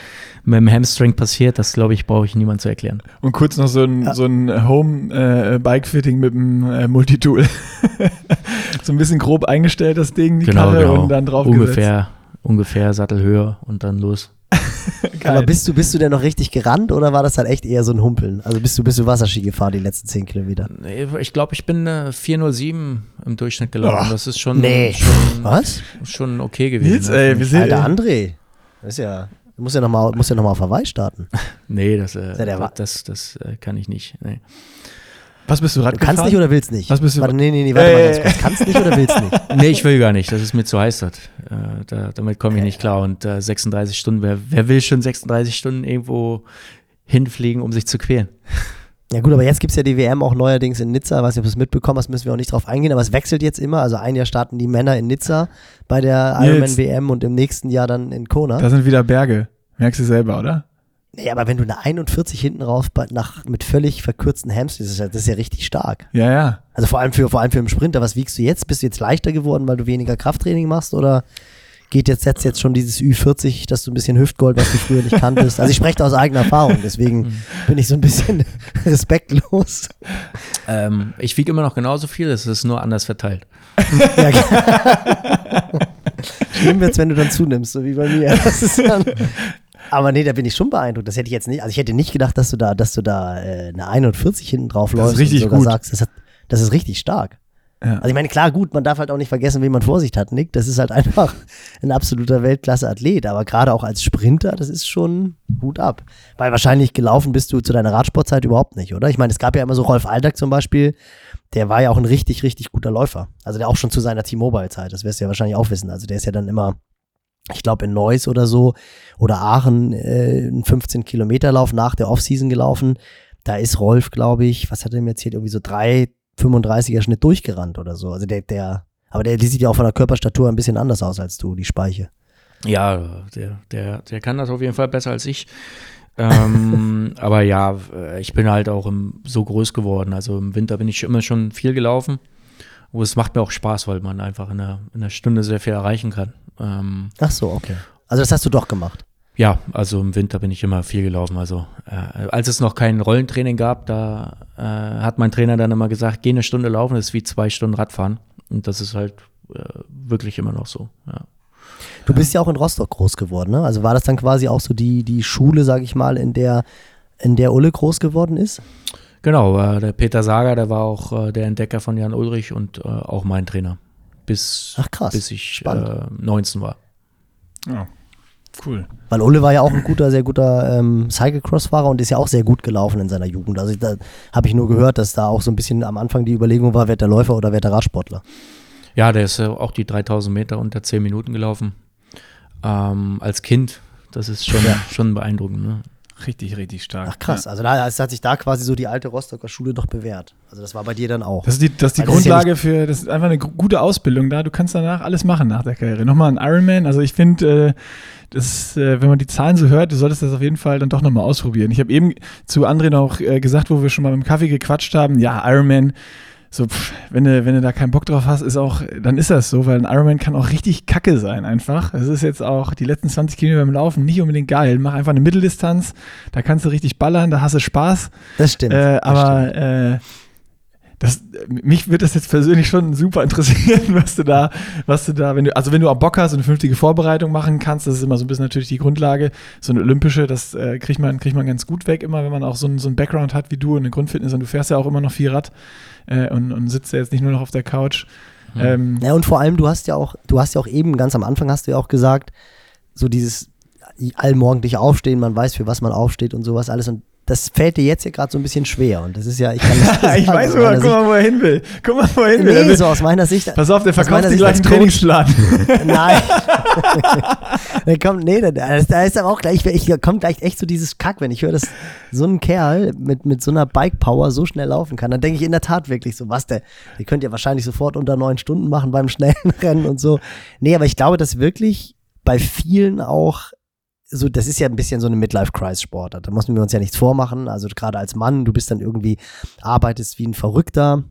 mit dem Hamstring passiert. Das glaube ich, brauche ich niemandem zu erklären. Und kurz noch so ein, so ein Home-Bike-Fitting mit dem äh, Multitool. so ein bisschen grob eingestellt, das Ding, die Karre und dann drauf Genau, ungefähr, ungefähr Sattelhöhe und dann los. Aber bist du, bist du denn noch richtig gerannt oder war das halt echt eher so ein Humpeln? Also bist du, bist du Wasserski gefahren die letzten 10 Kilometer? Ich glaube, ich bin äh, 407 im Durchschnitt gelaufen. Oh, das ist schon, Nee. schon, Was? schon okay gewesen. Ne? ey, wir sind, Alter André. Das ist ja. Du musst ja nochmal ja noch mal auf Hawaii starten. Nee, das, äh, Ja, das, das äh, kann ich nicht. Nee. was bist du Rad Du kannst gefahren? nicht oder willst nicht? Was bist du- Warte, nee, nee, nee, warte Äh. mal ganz kurz. Kannst nicht oder willst nicht? nee, ich will gar nicht. Das ist mir zu heiß dort. Äh, da, damit komme ich nicht klar. Und äh, 36 Stunden, wer, wer will schon 36 Stunden irgendwo hinfliegen, um sich zu quälen? Ja gut, aber jetzt gibt es ja die WM auch neuerdings in Nizza. Weiß nicht, ob du es mitbekommen hast, müssen wir auch nicht drauf eingehen, aber es wechselt jetzt immer. Also ein Jahr starten die Männer in Nizza bei der Nils. Ironman WM und im nächsten Jahr dann in Kona. Da sind wieder Berge. Merkst du selber, oder? Nee, aber wenn du eine 41 hinten rauf nach, mit völlig verkürzten Hamstrings, das ist ja, das ist ja richtig stark. Ja, ja. Also vor allem für, vor allem für einen Sprinter, was wiegst du jetzt? Bist du jetzt leichter geworden, weil du weniger Krafttraining machst oder geht jetzt, setzt jetzt schon dieses Ü40, dass du ein bisschen Hüftgold, was du früher nicht kanntest? Also ich spreche da aus eigener Erfahrung, deswegen bin ich so ein bisschen respektlos. Ähm, ich wiege immer noch genauso viel, es ist nur anders verteilt. Ja, Schlimm wird's, wenn du dann zunimmst, so wie bei mir. Das ist dann, aber nee, da bin ich schon beeindruckt. Das hätte ich jetzt nicht, also ich hätte nicht gedacht, dass du da, dass du da äh, eine 41 hinten drauf läufst und sogar gut. sagst, das, hat, das ist richtig stark. Also ich meine, klar, gut, man darf halt auch nicht vergessen, wen man vor sich hat, Nick. Das ist halt einfach ein absoluter Weltklasse-Athlet. Aber gerade auch als Sprinter, das ist schon Hut ab. Weil wahrscheinlich gelaufen bist du zu deiner Radsportzeit überhaupt nicht, oder? Ich meine, es gab ja immer so Rolf Aldag zum Beispiel, der war ja auch ein richtig, richtig guter Läufer. Also der auch schon zu seiner T-Mobile-Zeit, das wirst du ja wahrscheinlich auch wissen. Also der ist ja dann immer, ich glaube in Neuss oder so, oder Aachen, äh, einen 15-Kilometer-Lauf nach der Offseason gelaufen. Da ist Rolf, glaube ich, was hat er mir erzählt, irgendwie so drei 35er Schnitt durchgerannt oder so. Also der, der, aber der, die sieht ja auch von der Körperstatur ein bisschen anders aus als du, die Speiche. Ja, der, der, der kann das auf jeden Fall besser als ich. ähm, aber ja, äh, ich bin halt auch im, so groß geworden. Also im Winter bin ich immer schon viel gelaufen. Aber es macht mir auch Spaß, weil man einfach in einer, in einer Stunde sehr viel erreichen kann. Ähm, Ach so, okay. Also das hast du doch gemacht. Ja, also im Winter bin ich immer viel gelaufen. Also äh, als es noch kein Rollentraining gab, da äh, hat mein Trainer dann immer gesagt, geh eine Stunde laufen, das ist wie zwei Stunden Radfahren. Und das ist halt äh, wirklich immer noch so. Ja. Du bist ja auch in Rostock groß geworden, ne? Also war das dann quasi auch so die, die Schule, sag ich mal, in der, in der Ulle groß geworden ist? Genau, äh, der Peter Sager, der war auch äh, der Entdecker von Jan Ulrich und äh, auch mein Trainer. Bis, Ach, krass. bis ich äh, 19 war. Ja. Cool. Weil Ulle war ja auch ein guter, sehr guter ähm, Cyclecross-Fahrer und ist ja auch sehr gut gelaufen in seiner Jugend. Also da habe ich nur gehört, dass da auch so ein bisschen am Anfang die Überlegung war, wer der Läufer oder wer der Radsportler. Ja, der ist äh, auch die 3000 Meter unter 10 Minuten gelaufen. Ähm, als Kind, das ist schon, schon beeindruckend. Ne? Richtig, richtig stark. Ach krass, also da es hat sich da quasi so die alte Rostocker Schule doch bewährt. Also das war bei dir dann auch. Das ist die, das ist die Weil das ist ja Grundlage für, das ist einfach eine gu- gute Ausbildung da. Du kannst danach alles machen nach der Karriere. Nochmal ein Ironman. Also ich finde, äh, das, äh, wenn man die Zahlen so hört, du solltest das auf jeden Fall dann doch nochmal ausprobieren. Ich habe eben zu André noch äh, gesagt, wo wir schon mal beim Kaffee gequatscht haben, ja, Ironman, so, pff, wenn du, wenn du da keinen Bock drauf hast, ist auch, dann ist das so, weil ein Ironman kann auch richtig kacke sein einfach. Es ist jetzt auch die letzten 20 Kilometer beim Laufen nicht unbedingt geil. Mach einfach eine Mitteldistanz, da kannst du richtig ballern, da hast du Spaß. Das stimmt. Äh, das aber stimmt. Äh, das, mich würde das jetzt persönlich schon super interessieren, was du da, was du da, wenn du, also wenn du auch Bock hast und eine vernünftige Vorbereitung machen kannst, das ist immer so ein bisschen natürlich die Grundlage. So eine olympische, das äh, kriegt man, kriegt man ganz gut weg immer, wenn man auch so ein, so ein Background hat wie du und eine Grundfitness und du fährst ja auch immer noch viel Rad äh, und, und sitzt ja jetzt nicht nur noch auf der Couch. Ähm, Ja, und vor allem, du hast ja auch, du hast ja auch eben ganz am Anfang hast du ja auch gesagt, so dieses allmorgendliche Aufstehen, man weiß, für was man aufsteht und sowas alles. Und das fällt dir jetzt ja gerade so ein bisschen schwer. Und das ist ja, ich kann das ich sagen, weiß, er, meiner guck mal, wo er hin will. Guck mal, wo er hin will. Nee, so aus meiner Sicht. Pass auf, der verkauft dir Sicht gleich einen Trainingsplan. Nein. da kommt, nee, da, da ist aber auch gleich, ich, da kommt gleich echt so dieses Kack, wenn ich höre, dass so ein Kerl mit, mit so einer Bike-Power so schnell laufen kann, dann denke ich in der Tat wirklich so, was der, ihr könnt ja wahrscheinlich sofort unter neun Stunden machen beim schnellen Rennen und so. Nee, aber ich glaube, dass wirklich bei vielen auch so, das ist ja ein bisschen so eine Midlife-Crisis-Sportart. Da müssen wir uns ja nichts vormachen. Also gerade als Mann, du bist dann irgendwie, arbeitest wie ein Verrückter,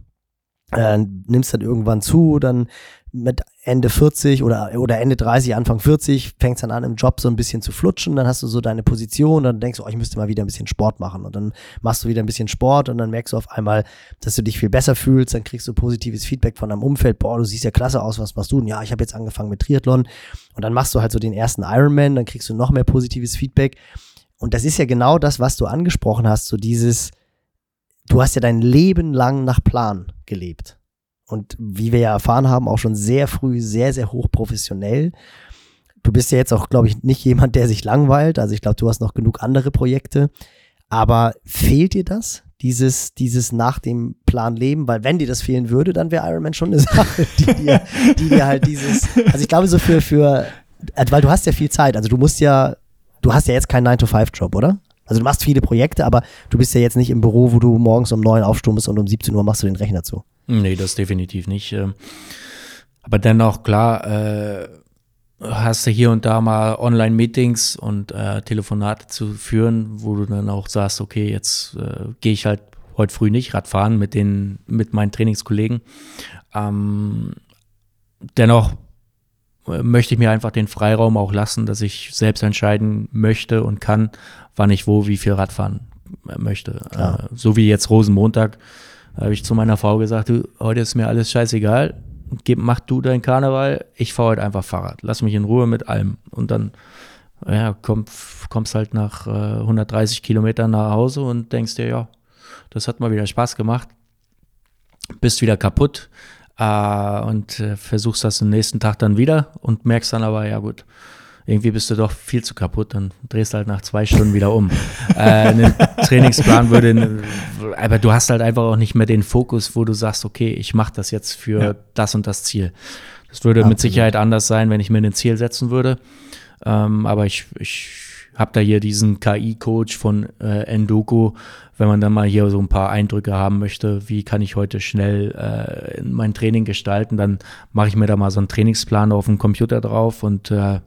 äh, nimmst dann irgendwann zu, dann mit Ende 40 oder, oder Ende 30, Anfang 40, fängst dann an im Job so ein bisschen zu flutschen, dann hast du so deine Position, dann denkst du, oh, ich müsste mal wieder ein bisschen Sport machen. Und dann machst du wieder ein bisschen Sport und dann merkst du auf einmal, dass du dich viel besser fühlst, dann kriegst du positives Feedback von deinem Umfeld, boah, du siehst ja klasse aus, was machst du? Und ja, ich habe jetzt angefangen mit Triathlon. Und dann machst du halt so den ersten Ironman, dann kriegst du noch mehr positives Feedback. Und das ist ja genau das, was du angesprochen hast, so dieses, du hast ja dein Leben lang nach Plan gelebt. Und wie wir ja erfahren haben, auch schon sehr früh, sehr, sehr hoch professionell. Du bist ja jetzt auch, glaube ich, nicht jemand, der sich langweilt. Also ich glaube, du hast noch genug andere Projekte. Aber fehlt dir das? Dieses, dieses nach dem Plan leben, weil wenn dir das fehlen würde, dann wäre Ironman schon eine Sache, die dir, die dir halt dieses, also ich glaube so für, für, äh, weil du hast ja viel Zeit, also du musst ja, du hast ja jetzt keinen 9-to-5-Job, oder? Also du machst viele Projekte, aber du bist ja jetzt nicht im Büro, wo du morgens um 9 aufstehst und um 17 Uhr machst du den Rechner zu. Nee, das definitiv nicht. ähm. Aber dennoch, klar, äh, hast du hier und da mal Online-Meetings und äh, Telefonate zu führen, wo du dann auch sagst, okay, jetzt äh, gehe ich halt heute früh nicht Radfahren mit den, mit meinen Trainingskollegen. Ähm, dennoch äh, möchte ich mir einfach den Freiraum auch lassen, dass ich selbst entscheiden möchte und kann, wann ich wo wie viel Radfahren möchte. Äh, so wie jetzt Rosenmontag, da habe ich zu meiner Frau gesagt, du, heute ist mir alles scheißegal, Gib, mach du dein Karneval, ich fahre heute einfach Fahrrad, lass mich in Ruhe mit allem. Und dann ja, komm, kommst halt nach äh, 130 Kilometern nach Hause und denkst dir, ja, das hat mal wieder Spaß gemacht, bist wieder kaputt äh, und äh, versuchst das am nächsten Tag dann wieder und merkst dann aber, ja gut, irgendwie bist du doch viel zu kaputt, dann drehst halt nach zwei Stunden wieder um. äh, ein Trainingsplan würde, aber du hast halt einfach auch nicht mehr den Fokus, wo du sagst, okay, ich mache das jetzt für Ja. das und das Ziel. Das würde mit Absolut. Sicherheit anders sein, wenn ich mir ein Ziel setzen würde. Ähm, aber ich, ich habe da hier diesen KI-Coach von äh, Endoku, wenn man dann mal hier so ein paar Eindrücke haben möchte, wie kann ich heute schnell äh, mein Training gestalten, dann mache ich mir da mal so einen Trainingsplan auf dem Computer drauf und äh,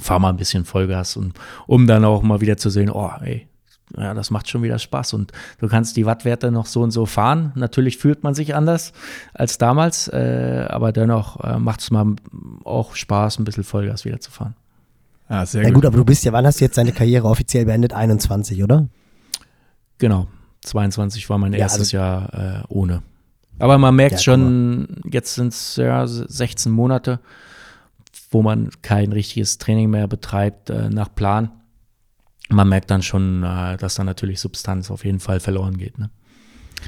fahre mal ein bisschen Vollgas, und, um dann auch mal wieder zu sehen, oh, ey, ja, das macht schon wieder Spaß und du kannst die Wattwerte noch so und so fahren. Natürlich fühlt man sich anders als damals, äh, aber dennoch äh, macht es mal auch Spaß, ein bisschen Vollgas wieder zu fahren. Ah, sehr Ja gut. gut, aber du bist ja, wann hast du jetzt deine Karriere offiziell beendet? 21, oder? Genau, 22 war mein Ja, erstes Jahr äh, ohne. Aber man merkt Ja, schon, jetzt sind es ja 16 Monate, wo man kein richtiges Training mehr betreibt äh, nach Plan. Man merkt dann schon, äh, dass da natürlich Substanz auf jeden Fall verloren geht. Ne?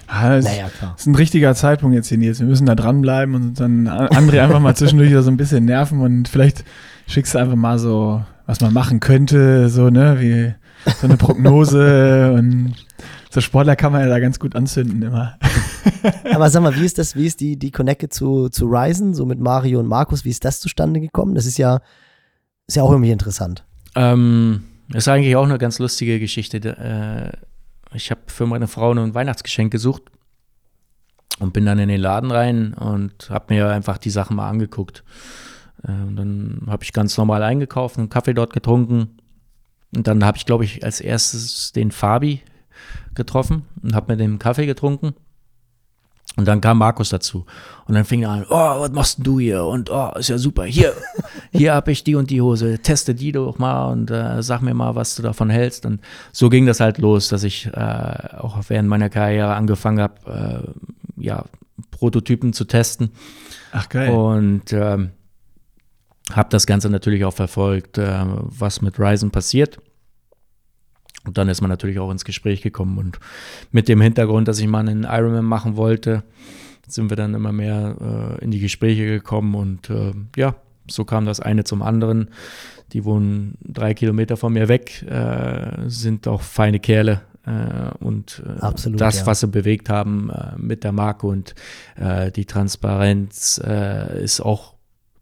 Ah, das Naja, klar. ist ein richtiger Zeitpunkt jetzt hier, Nils. Wir müssen da dranbleiben und dann André einfach mal zwischendurch so ein bisschen nerven und vielleicht schickst du einfach mal so, was man machen könnte, so, ne, wie so eine Prognose und so Sportler kann man ja da ganz gut anzünden immer. Aber sag mal, wie ist das, wie ist die, die Connecte zu, zu Ryzen, so mit Mario und Markus, wie ist das zustande gekommen? Das ist ja, ist ja auch irgendwie interessant. Ähm, ist eigentlich auch eine ganz lustige Geschichte. Äh, ich habe für meine Frau ein Weihnachtsgeschenk gesucht und bin dann in den Laden rein und habe mir einfach die Sachen mal angeguckt. Äh, und dann habe ich ganz normal eingekauft, einen Kaffee dort getrunken. Und dann habe ich, glaube ich, als erstes den Fabi getroffen und habe mit dem Kaffee getrunken. Und dann kam Markus dazu. Und dann fing er an, oh, was machst denn du hier? Und oh, ist ja super. Hier, hier habe ich die und die Hose. Teste die doch mal und äh, sag mir mal, was du davon hältst. Und so ging das halt los, dass ich äh, auch während meiner Karriere angefangen habe, äh, ja, Prototypen zu testen. Ach geil. Und ähm, habe das Ganze natürlich auch verfolgt, äh, was mit Ryzen passiert. Und dann ist man natürlich auch ins Gespräch gekommen. Und mit dem Hintergrund, dass ich mal einen Ironman machen wollte, sind wir dann immer mehr äh, in die Gespräche gekommen. Und äh, ja, so kam das eine zum anderen. Die wohnen drei Kilometer von mir weg, äh, sind auch feine Kerle. Äh, und äh, Absolut, das, ja. was sie bewegt haben äh, mit der Marke und die Transparenz ist auch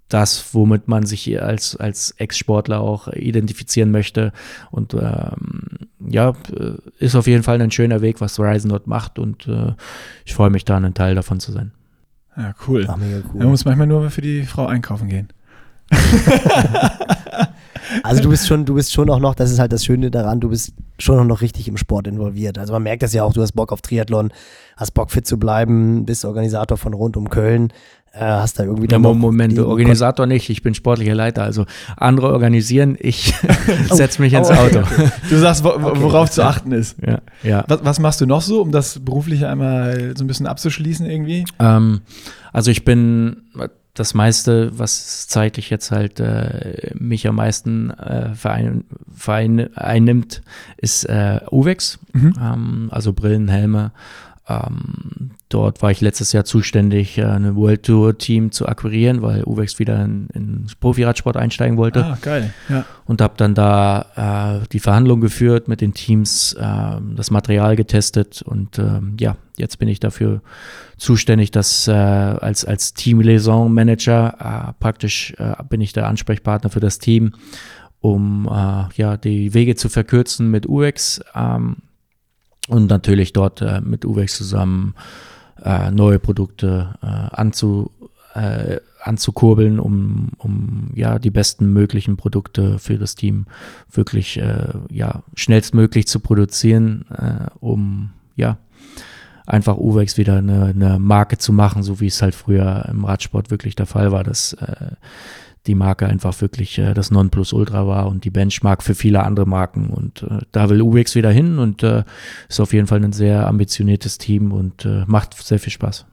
das, womit man sich als, als Ex-Sportler auch identifizieren möchte. Und ähm, ja, äh, ist auf jeden Fall ein schöner Weg, was Verizon dort macht. Und äh, ich freue mich da, ein Teil davon zu sein. Ja, cool. Ach, mega Man cool. muss manchmal nur für die Frau einkaufen gehen. Also du bist schon, du bist schon auch noch, das ist halt das Schöne daran, du bist schon auch noch richtig im Sport involviert. Also man merkt das ja auch, du hast Bock auf Triathlon, hast Bock fit zu bleiben, bist Organisator von rund um Köln, hast da irgendwie Ja, Moment, Organisator nicht, ich bin sportlicher Leiter. Also andere organisieren, ich setze mich ins Oh, okay, Auto. Du sagst, wo- Okay. worauf zu achten ist. Ja, ja. Was, was machst du noch so, um das berufliche einmal so ein bisschen abzuschließen irgendwie? Ähm, also ich bin das meiste, was zeitlich jetzt halt äh, mich am meisten äh, verein, verein, einnimmt, ist äh, UVEX, Mhm. ähm, also Brillen, Helme. Ähm, dort war ich letztes Jahr zuständig, äh, ein World Tour Team zu akquirieren, weil UVEX wieder in, in Profi-Radsport einsteigen wollte Ah, geil. Ja. und habe dann da äh, die Verhandlungen geführt mit den Teams, ähm, das Material getestet und ähm, ja, jetzt bin ich dafür zuständig, dass äh, als, als Team-Liaison-Manager äh, praktisch äh, bin ich der Ansprechpartner für das Team, um äh, ja, die Wege zu verkürzen mit UX ähm, und natürlich dort äh, mit UX zusammen äh, neue Produkte äh, anzu, äh, anzukurbeln, um, um ja die besten möglichen Produkte für das Team wirklich äh, ja schnellstmöglich zu produzieren, äh, um ja einfach Uwex wieder eine, eine Marke zu machen, so wie es halt früher im Radsport wirklich der Fall war, dass äh, die Marke einfach wirklich äh, das Nonplusultra war und die Benchmark für viele andere Marken. Und äh, da will Uwex wieder hin und äh, ist auf jeden Fall ein sehr ambitioniertes Team und äh, macht sehr viel Spaß.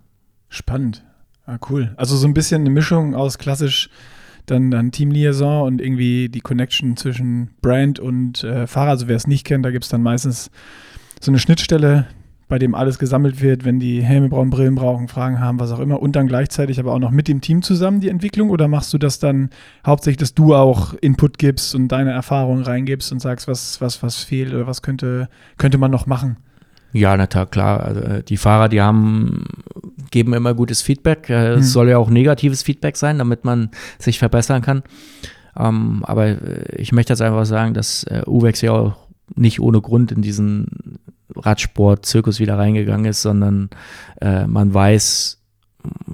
Spannend. Ah, cool. Also so ein bisschen eine Mischung aus klassisch dann, dann Team Liaison und irgendwie die Connection zwischen Brand und äh, Fahrer. Also wer es nicht kennt, da gibt es dann meistens so eine Schnittstelle, bei dem alles gesammelt wird, wenn die Helme brauchen, Brillen brauchen, Fragen haben, was auch immer. Und dann gleichzeitig aber auch noch mit dem Team zusammen die Entwicklung? Oder machst du das dann hauptsächlich, dass du auch Input gibst und deine Erfahrungen reingibst und sagst, was, was, was fehlt oder was könnte, könnte man noch machen? Ja, na klar. Also, äh, die Fahrer, die haben, geben immer gutes Feedback. Äh, Hm. Es soll ja auch negatives Feedback sein, damit man sich verbessern kann. Ähm, aber äh, ich möchte jetzt einfach sagen, dass äh, Uwex ja auch nicht ohne Grund in diesen Radsport-Zirkus wieder reingegangen ist, sondern äh, man weiß,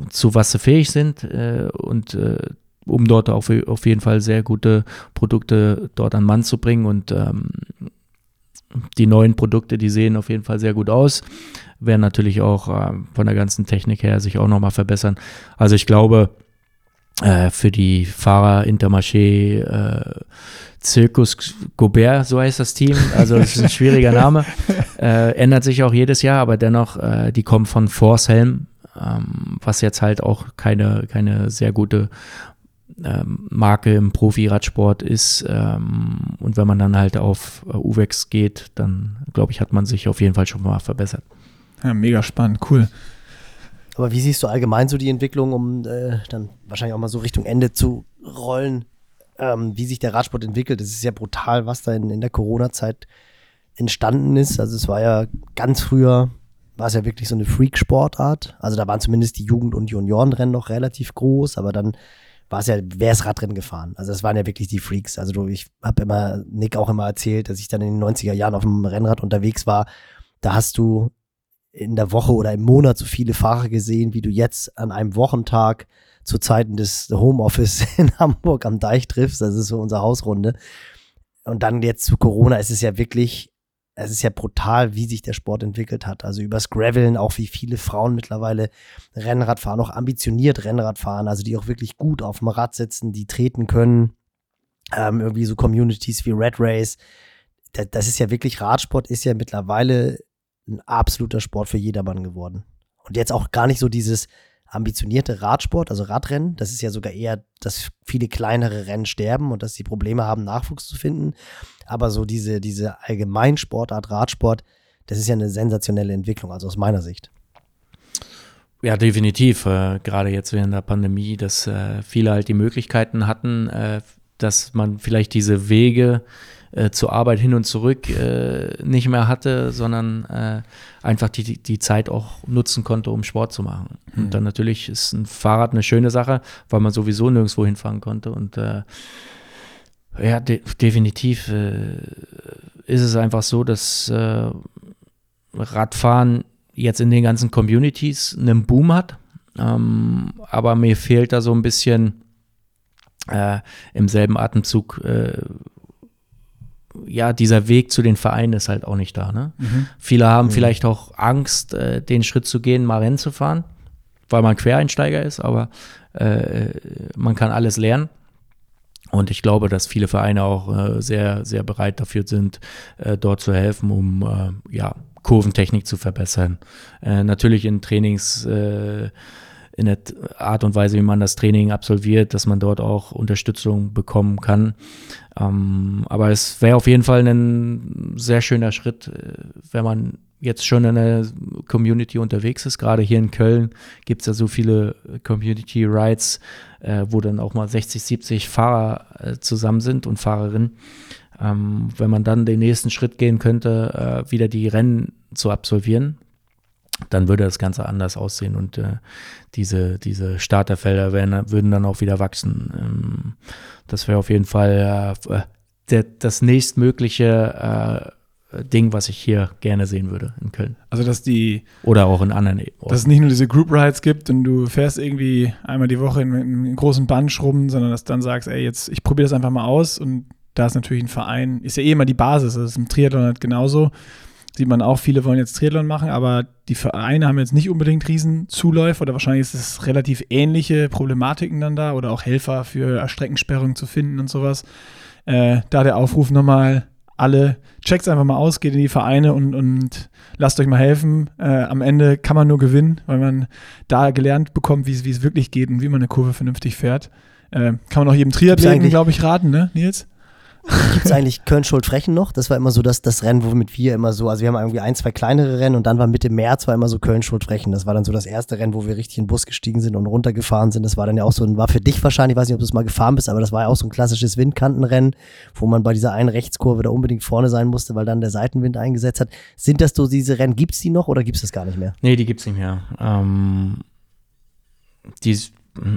zu was sie fähig sind äh, und äh, um dort auf, auf jeden Fall sehr gute Produkte dort an Mann zu bringen und ähm, die neuen Produkte, die sehen auf jeden Fall sehr gut aus, werden natürlich auch äh, von der ganzen Technik her sich auch nochmal verbessern. Also ich glaube, äh, für die Fahrer Intermarché äh, Circus Gobert, so heißt das Team, also das ist ein schwieriger Name, äh, ändert sich auch jedes Jahr, aber dennoch, äh, die kommen von Force Helm, ähm, was jetzt halt auch keine, keine sehr gute ähm, Marke im Profi-Radsport ist. Ähm, und wenn man dann halt auf äh, Uwex geht, dann glaube ich, hat man sich auf jeden Fall schon mal verbessert. Ja, mega spannend, cool. Aber wie siehst du allgemein so die Entwicklung, um äh, dann wahrscheinlich auch mal so Richtung Ende zu rollen, ähm, wie sich der Radsport entwickelt? Es ist ja brutal, was da in, in der Corona-Zeit entstanden ist. Also es war ja ganz früher, war es ja wirklich so eine Freak-Sportart. Also da waren zumindest die Jugend- und Juniorenrennen noch relativ groß, aber dann war es ja, wer ist Radrennen gefahren? Also das waren ja wirklich die Freaks. Also du, ich habe immer, Nick auch immer erzählt, dass ich dann in den 90er Jahren auf dem Rennrad unterwegs war. Da hast du in der Woche oder im Monat so viele Fahrer gesehen, wie du jetzt an einem Wochentag zu Zeiten des Homeoffice in Hamburg am Deich triffst. Das ist so unsere Hausrunde. Und dann jetzt zu Corona ist es ja wirklich es ist ja brutal, wie sich der Sport entwickelt hat. Also übers Graveln, auch wie viele Frauen mittlerweile Rennrad fahren, auch ambitioniert Rennrad fahren, also die auch wirklich gut auf dem Rad sitzen, die treten können. Ähm, irgendwie so Communities wie Red Race. Das, das ist ja wirklich, Radsport ist ja mittlerweile ein absoluter Sport für jedermann geworden. Und jetzt auch gar nicht so dieses ambitionierte Radsport, also Radrennen. Das ist ja sogar eher, dass viele kleinere Rennen sterben und dass sie Probleme haben, Nachwuchs zu finden. Aber so diese, diese Allgemeinsportart, Radsport, das ist ja eine sensationelle Entwicklung, also aus meiner Sicht. Ja, definitiv. Äh, Gerade jetzt während der Pandemie, dass äh, viele halt die Möglichkeiten hatten, äh, dass man vielleicht diese Wege äh, zur Arbeit hin und zurück äh, nicht mehr hatte, sondern äh, einfach die, die Zeit auch nutzen konnte, um Sport zu machen. Mhm. Und dann natürlich ist ein Fahrrad eine schöne Sache, weil man sowieso nirgendwo hinfahren konnte. Und äh, ja, de definitiv äh, ist es einfach so, dass Radfahren jetzt in den ganzen Communities einen Boom hat. Ähm, aber mir fehlt da so ein bisschen äh, im selben Atemzug äh, ja, dieser Weg zu den Vereinen ist halt auch nicht da. Ne? Mhm. Viele haben mhm. vielleicht auch Angst, äh, den Schritt zu gehen, mal Rennen zu fahren, weil man Quereinsteiger ist, aber äh, man kann alles lernen. Und ich glaube, dass viele Vereine auch äh, sehr, sehr bereit dafür sind, äh, dort zu helfen, um äh, ja, Kurventechnik zu verbessern. Äh, natürlich in Trainings in der Art und Weise, wie man das Training absolviert, dass man dort auch Unterstützung bekommen kann. Ähm, aber es wäre auf jeden Fall ein sehr schöner Schritt, äh, wenn man jetzt schon in der Community unterwegs ist. Gerade hier in Köln gibt es ja so viele Community Rides, äh, wo dann auch mal 60, 70 Fahrer äh, zusammen sind und Fahrerinnen. Ähm, wenn man dann den nächsten Schritt gehen könnte, äh, wieder die Rennen zu absolvieren, dann würde das Ganze anders aussehen und äh, diese, diese Starterfelder werden, würden dann auch wieder wachsen. Ähm, das wäre auf jeden Fall äh, der, das nächstmögliche äh, Ding, was ich hier gerne sehen würde in Köln. Also, dass die. Oder auch in anderen Orten. Dass es nicht nur diese Group Rides gibt und du fährst irgendwie einmal die Woche in, in einem großen Bunch rum, sondern dass du dann sagst, ey, jetzt, ich probiere das einfach mal aus und da ist natürlich ein Verein, ist ja eh immer die Basis, das ist im Triathlon halt genauso sieht man auch, viele wollen jetzt Triathlon machen, aber die Vereine haben jetzt nicht unbedingt Riesenzuläufe oder wahrscheinlich ist es relativ ähnliche Problematiken dann da oder auch Helfer für Streckensperrungen zu finden und sowas. Äh, da der Aufruf nochmal, alle checkt einfach mal aus, geht in die Vereine und, und lasst euch mal helfen. Äh, am Ende kann man nur gewinnen, weil man da gelernt bekommt, wie es wirklich geht und wie man eine Kurve vernünftig fährt. Äh, kann man auch jedem Triathleten, glaube ich, raten, ne, Nils? Gibt es eigentlich Köln-Schuld-Frechen noch? Das war immer so das, das Rennen, womit wir immer so, also wir haben irgendwie ein, zwei kleinere Rennen und dann war Mitte März war immer so Köln-Schuld-Frechen. Das war dann so das erste Rennen, wo wir richtig in den Bus gestiegen sind und runtergefahren sind. Das war dann ja auch so war für dich wahrscheinlich, ich weiß nicht, ob du es mal gefahren bist, aber das war ja auch so ein klassisches Windkantenrennen, wo man bei dieser einen Rechtskurve da unbedingt vorne sein musste, weil dann der Seitenwind eingesetzt hat. Sind das so diese Rennen, gibt es die noch oder gibt es das gar nicht mehr? Nee, die gibt es nicht mehr. Ähm, die,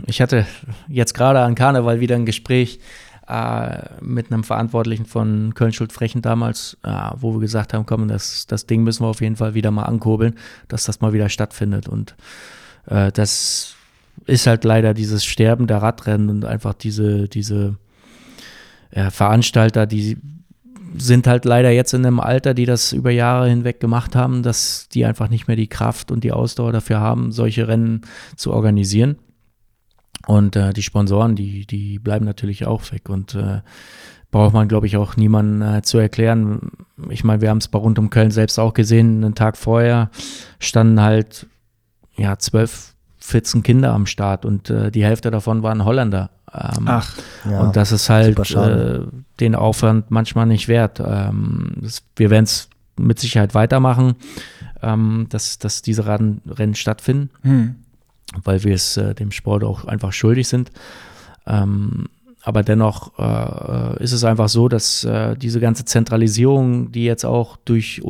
ich hatte jetzt gerade an Karneval wieder ein Gespräch, äh, mit einem Verantwortlichen von Köln-Schuld-Frechen damals, äh, wo wir gesagt haben, komm, das, das Ding müssen wir auf jeden Fall wieder mal ankurbeln, dass das mal wieder stattfindet. Und äh, das ist halt leider dieses Sterben der Radrennen und einfach diese, diese ja, Veranstalter, die sind halt leider jetzt in einem Alter, die das über Jahre hinweg gemacht haben, dass die einfach nicht mehr die Kraft und die Ausdauer dafür haben, solche Rennen zu organisieren. Und äh, die Sponsoren, die, die bleiben natürlich auch weg. Und äh, braucht man, glaube ich, auch niemanden äh, zu erklären. Ich meine, wir haben es bei rund um Köln selbst auch gesehen. Einen Tag vorher standen halt ja zwölf, 14 Kinder am Start und äh, die Hälfte davon waren Holländer. Ähm, Ach, ja, und das ist halt äh, den Aufwand manchmal nicht wert. Ähm, das, wir werden es mit Sicherheit weitermachen, ähm, dass, dass diese Rennen stattfinden. Hm weil wir es äh, dem Sport auch einfach schuldig sind. Ähm, aber dennoch äh, ist es einfach so, dass äh, diese ganze Zentralisierung, die jetzt auch durch,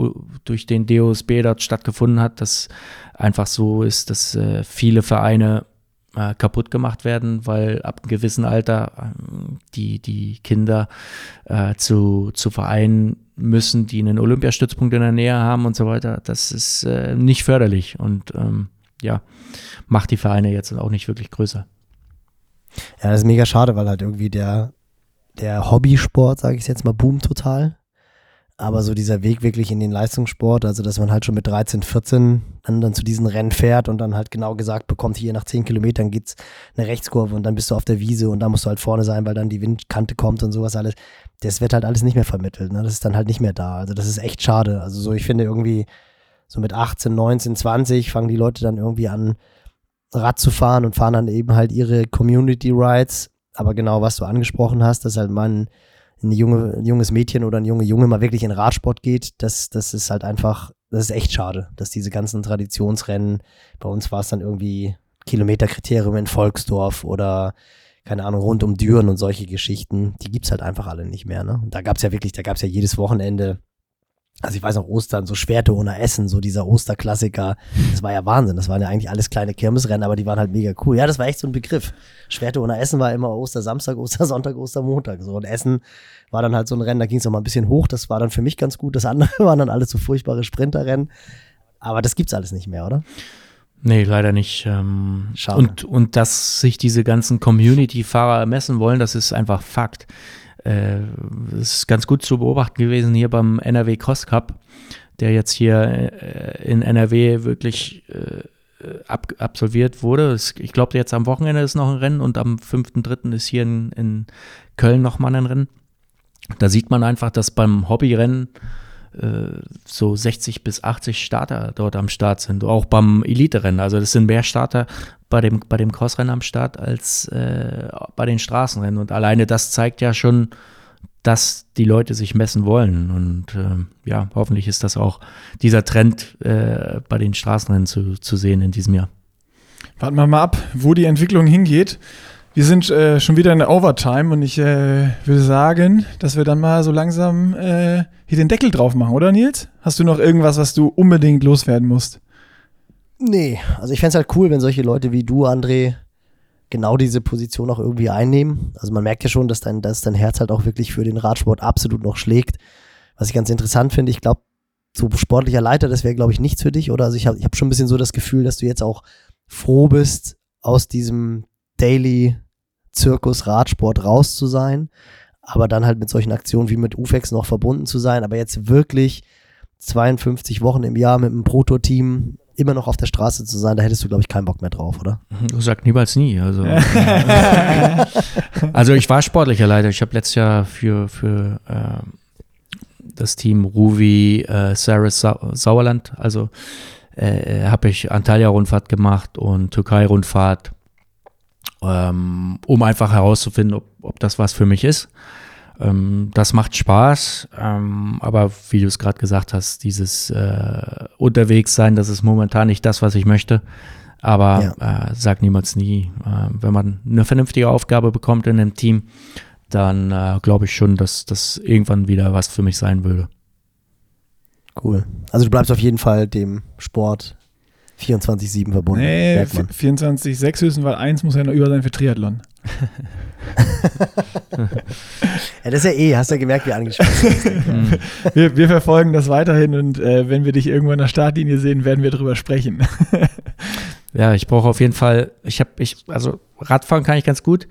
durch den DOSB dort stattgefunden hat, dass einfach so ist, dass äh, viele Vereine äh, kaputt gemacht werden, weil ab einem gewissen Alter äh, die, die Kinder zu, zu Vereinen müssen, die einen Olympiastützpunkt in der Nähe haben und so weiter. Das ist nicht förderlich und ähm, ja, macht die Vereine jetzt auch nicht wirklich größer. Ja, das ist mega schade, weil halt irgendwie der, der Hobbysport, sage ich jetzt mal, boomt total. aber so dieser Weg wirklich in den Leistungssport, also dass man halt schon mit 13, 14 dann, dann zu diesen Rennen fährt und dann halt genau gesagt bekommt, hier nach 10 Kilometern geht's eine Rechtskurve und dann bist du auf der Wiese und da musst du halt vorne sein, weil dann die Windkante kommt und sowas alles. Das wird halt alles nicht mehr vermittelt, ne? Das ist dann halt nicht mehr da. Also das ist echt schade. Also so, ich finde irgendwie, so mit 18, 19, 20 fangen die Leute dann irgendwie an, Rad zu fahren und fahren dann eben halt ihre Community Rides. Aber genau, was du angesprochen hast, dass halt man ein, junge, ein junges Mädchen oder ein junge Junge mal wirklich in Radsport geht, das, das ist halt einfach, das ist echt schade, dass diese ganzen Traditionsrennen, bei uns war es dann irgendwie Kilometerkriterium in Volksdorf oder keine Ahnung, rund um Düren und solche Geschichten, die gibt's halt einfach alle nicht mehr. Ne? Und da gab's ja wirklich, da gab's ja jedes Wochenende also ich weiß noch, Ostern, so Schwerte ohne Essen, so dieser Osterklassiker, das war ja Wahnsinn. Das waren ja eigentlich alles kleine Kirmesrennen, aber die waren halt mega cool. Ja, das war echt so ein Begriff. Schwerte ohne Essen war immer Ostersamstag, Ostersonntag, Ostermontag. So. Und Essen war dann halt so ein Rennen, da ging es noch mal ein bisschen hoch. Das war dann für mich ganz gut. Das andere waren dann alles so furchtbare Sprinterrennen. Aber das gibt's alles nicht mehr, oder? Nee, leider nicht. Ähm, Schade. Und, und dass sich diese ganzen Community-Fahrer messen wollen, das ist einfach Fakt äh, ist ganz gut zu beobachten gewesen hier beim NRW Cross Cup, der jetzt hier äh, in NRW wirklich äh, ab, absolviert wurde. Ich glaube, jetzt am Wochenende ist noch ein Rennen und am 5.3. ist hier in, in Köln nochmal ein Rennen. Da sieht man einfach, dass beim Hobbyrennen äh, so 60 bis 80 Starter dort am Start sind, auch beim Elite-Rennen. Also das sind mehr Starter bei dem, bei dem Crossrennen am Start als äh, bei den Straßenrennen. Und alleine das zeigt ja schon, dass die Leute sich messen wollen. Und äh, ja, hoffentlich ist das auch dieser Trend äh, bei den Straßenrennen zu, zu sehen in diesem Jahr. Warten wir mal ab, wo die Entwicklung hingeht. Wir sind äh, schon wieder in der Overtime und ich äh, würde sagen, dass wir dann mal so langsam äh, hier den Deckel drauf machen, oder Nils? Hast du noch irgendwas, was du unbedingt loswerden musst? Nee, also ich fände es halt cool, wenn solche Leute wie du, André, genau diese Position auch irgendwie einnehmen. Also man merkt ja schon, dass dein, dass dein Herz halt auch wirklich für den Radsport absolut noch schlägt. Was ich ganz interessant finde, ich glaube, so sportlicher Leiter, das wäre, glaube ich, nichts für dich, oder? Also ich habe ich hab schon ein bisschen so das Gefühl, dass du jetzt auch froh bist, aus diesem Daily Zirkus Radsport raus zu sein, aber dann halt mit solchen Aktionen wie mit UFEX noch verbunden zu sein, aber jetzt wirklich 52 Wochen im Jahr mit einem Proto-Team immer noch auf der Straße zu sein, da hättest du, glaube ich, keinen Bock mehr drauf, oder? Du sagst niemals nie. Also, also ich war sportlicher Leiter. Ich habe letztes Jahr für, für äh, das Team Ruvi äh, Sarah Sauerland, also äh, habe ich Antalya-Rundfahrt gemacht und Türkei-Rundfahrt ähm, um einfach herauszufinden, ob, ob das was für mich ist. Ähm, das macht Spaß, ähm, aber wie du es gerade gesagt hast, dieses äh, Unterwegssein, das ist momentan nicht das, was ich möchte. Aber ja. äh, sag niemals nie. Äh, wenn man eine vernünftige Aufgabe bekommt in einem Team, dann äh, glaube ich schon, dass das irgendwann wieder was für mich sein würde. Cool. Also du bleibst auf jeden Fall dem Sport 24-7 verbunden. Nee, 24-6 höchstens, weil eins muss ja noch über sein für Triathlon. Ja, das ist ja eh, hast du ja gemerkt, wie angesprochen wir, wir verfolgen das weiterhin und äh, wenn wir dich irgendwo in der Startlinie sehen, werden wir drüber sprechen. ja, ich brauche auf jeden Fall, ich habe, ich, also Radfahren kann ich ganz gut.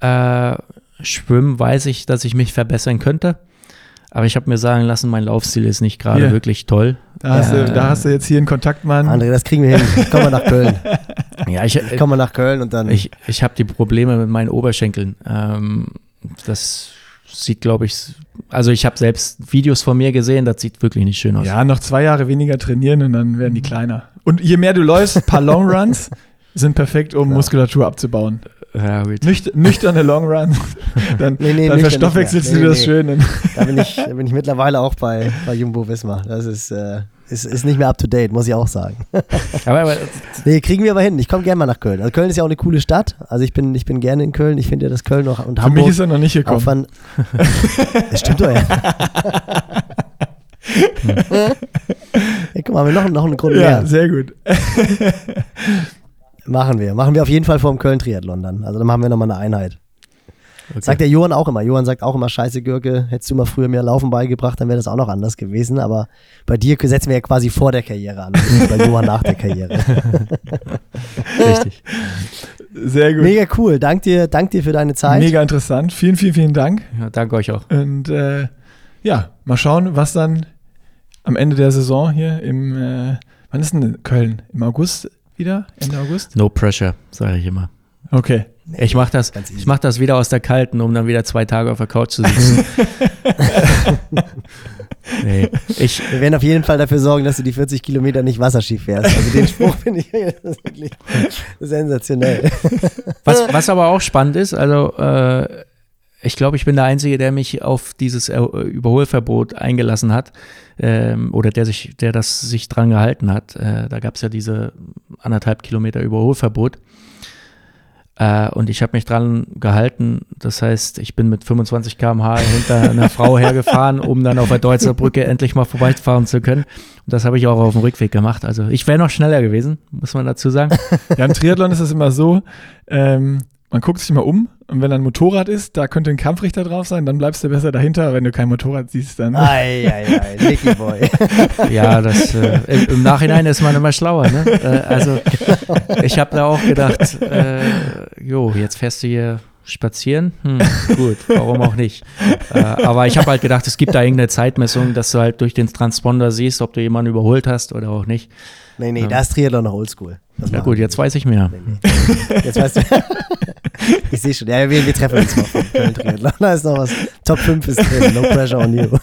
Äh, Schwimmen weiß ich, dass ich mich verbessern könnte. Aber ich habe mir sagen lassen, mein Laufstil ist nicht gerade wirklich toll. Da hast, äh, du, da hast, du, jetzt hier einen Kontaktmann. André, das kriegen wir hin. Komm mal nach Köln. ja, ich, ich komm mal nach Köln und dann. Ich, ich habe die Probleme mit meinen Oberschenkeln. Ähm, das sieht, glaube ich, also ich habe selbst Videos von mir gesehen, das sieht wirklich nicht schön aus. Ja, noch zwei Jahre weniger trainieren und dann werden die kleiner. Und je mehr du läufst, ein paar Longruns sind perfekt, um ja. Muskulatur abzubauen. Ja, Nüch nüchterne Longruns, dann, nee, nee, dann verstoffwechselst nee, du das schön. Da bin, ich, da bin ich mittlerweile auch bei, bei Jumbo Wismar. Das ist, äh, ist, ist nicht mehr up to date, muss ich auch sagen. aber, aber, nee, kriegen wir aber hin. Ich komme gerne mal nach Köln. Also Köln ist ja auch eine coole Stadt. Also ich bin, ich bin gerne in Köln. Ich finde ja, dass Köln noch und Für Hamburg. Für mich ist er noch nicht gekommen. Von, das stimmt doch ja. ja. Guck mal, wir noch, noch eine Grunde ja, mehr. sehr gut. Machen wir. Machen wir auf jeden Fall vor dem Köln-Triathlon dann. Also dann machen wir nochmal eine Einheit. Okay. Sagt der Johann auch immer. Johann sagt auch immer, scheiße Gürke, hättest du mal früher mehr Laufen beigebracht, dann wäre das auch noch anders gewesen. Aber bei dir setzen wir ja quasi vor der Karriere an. bei Johann nach der Karriere. Richtig. Sehr gut. Mega cool. Dank dir, dank dir für deine Zeit. Mega interessant. Vielen, vielen, vielen Dank. Ja, danke euch auch. Und äh, ja, mal schauen, was dann am Ende der Saison hier im, äh, wann ist denn Köln? Im August wieder? Ende August? No pressure, sage ich immer. Okay. Ich mache das, ich mach das wieder aus der Kalten, um dann wieder zwei Tage auf der Couch zu sitzen. nee, ich, Wir werden auf jeden Fall dafür sorgen, dass du die 40 Kilometer nicht wasserski fährst. Also den Spruch finde ich wirklich sensationell. Was, was aber auch spannend ist, also äh, ich glaube, ich bin der Einzige, der mich auf dieses Überholverbot eingelassen hat ähm, oder der sich, der das sich dran gehalten hat. Äh, da gab es ja diese anderthalb Kilometer Überholverbot. Äh, und ich habe mich dran gehalten. Das heißt, ich bin mit 25 km/h hinter einer Frau hergefahren, um dann auf der Deutzer Brücke endlich mal vorbeifahren zu können. Und das habe ich auch auf dem Rückweg gemacht. Also ich wäre noch schneller gewesen, muss man dazu sagen. Ja, im Triathlon ist es immer so, ähm, man guckt sich mal um und wenn da ein Motorrad ist, da könnte ein Kampfrichter drauf sein, dann bleibst du besser dahinter. Wenn du kein Motorrad siehst, dann. Ei, ei, ei, Nicky Boy. Ja, das äh, im, im Nachhinein ist man immer schlauer. Ne? Äh, also ich habe da auch gedacht, äh, jo, jetzt fährst du hier spazieren. Hm, gut, warum auch nicht. Äh, aber ich habe halt gedacht, es gibt da irgendeine Zeitmessung, dass du halt durch den Transponder siehst, ob du jemanden überholt hast oder auch nicht. Nee, nee, da ist Triathlon noch oldschool. Das Ja machen gut, jetzt weiß ich mehr. Nee, nee. Jetzt weißt du. ich sehe schon. Ja, wir, wir treffen uns mal vom Köln Triathlon. Da ist noch was. Top 5 ist drin. No pressure on you.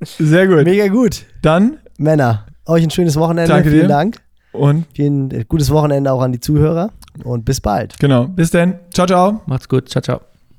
Sehr gut. Mega gut. Dann Männer, euch ein schönes Wochenende. Danke Vielen dir. Dank. und Vielen äh, gutes Wochenende auch an die Zuhörer und bis bald. genau, bis dann. Ciao, ciao. Macht's gut. Ciao, ciao.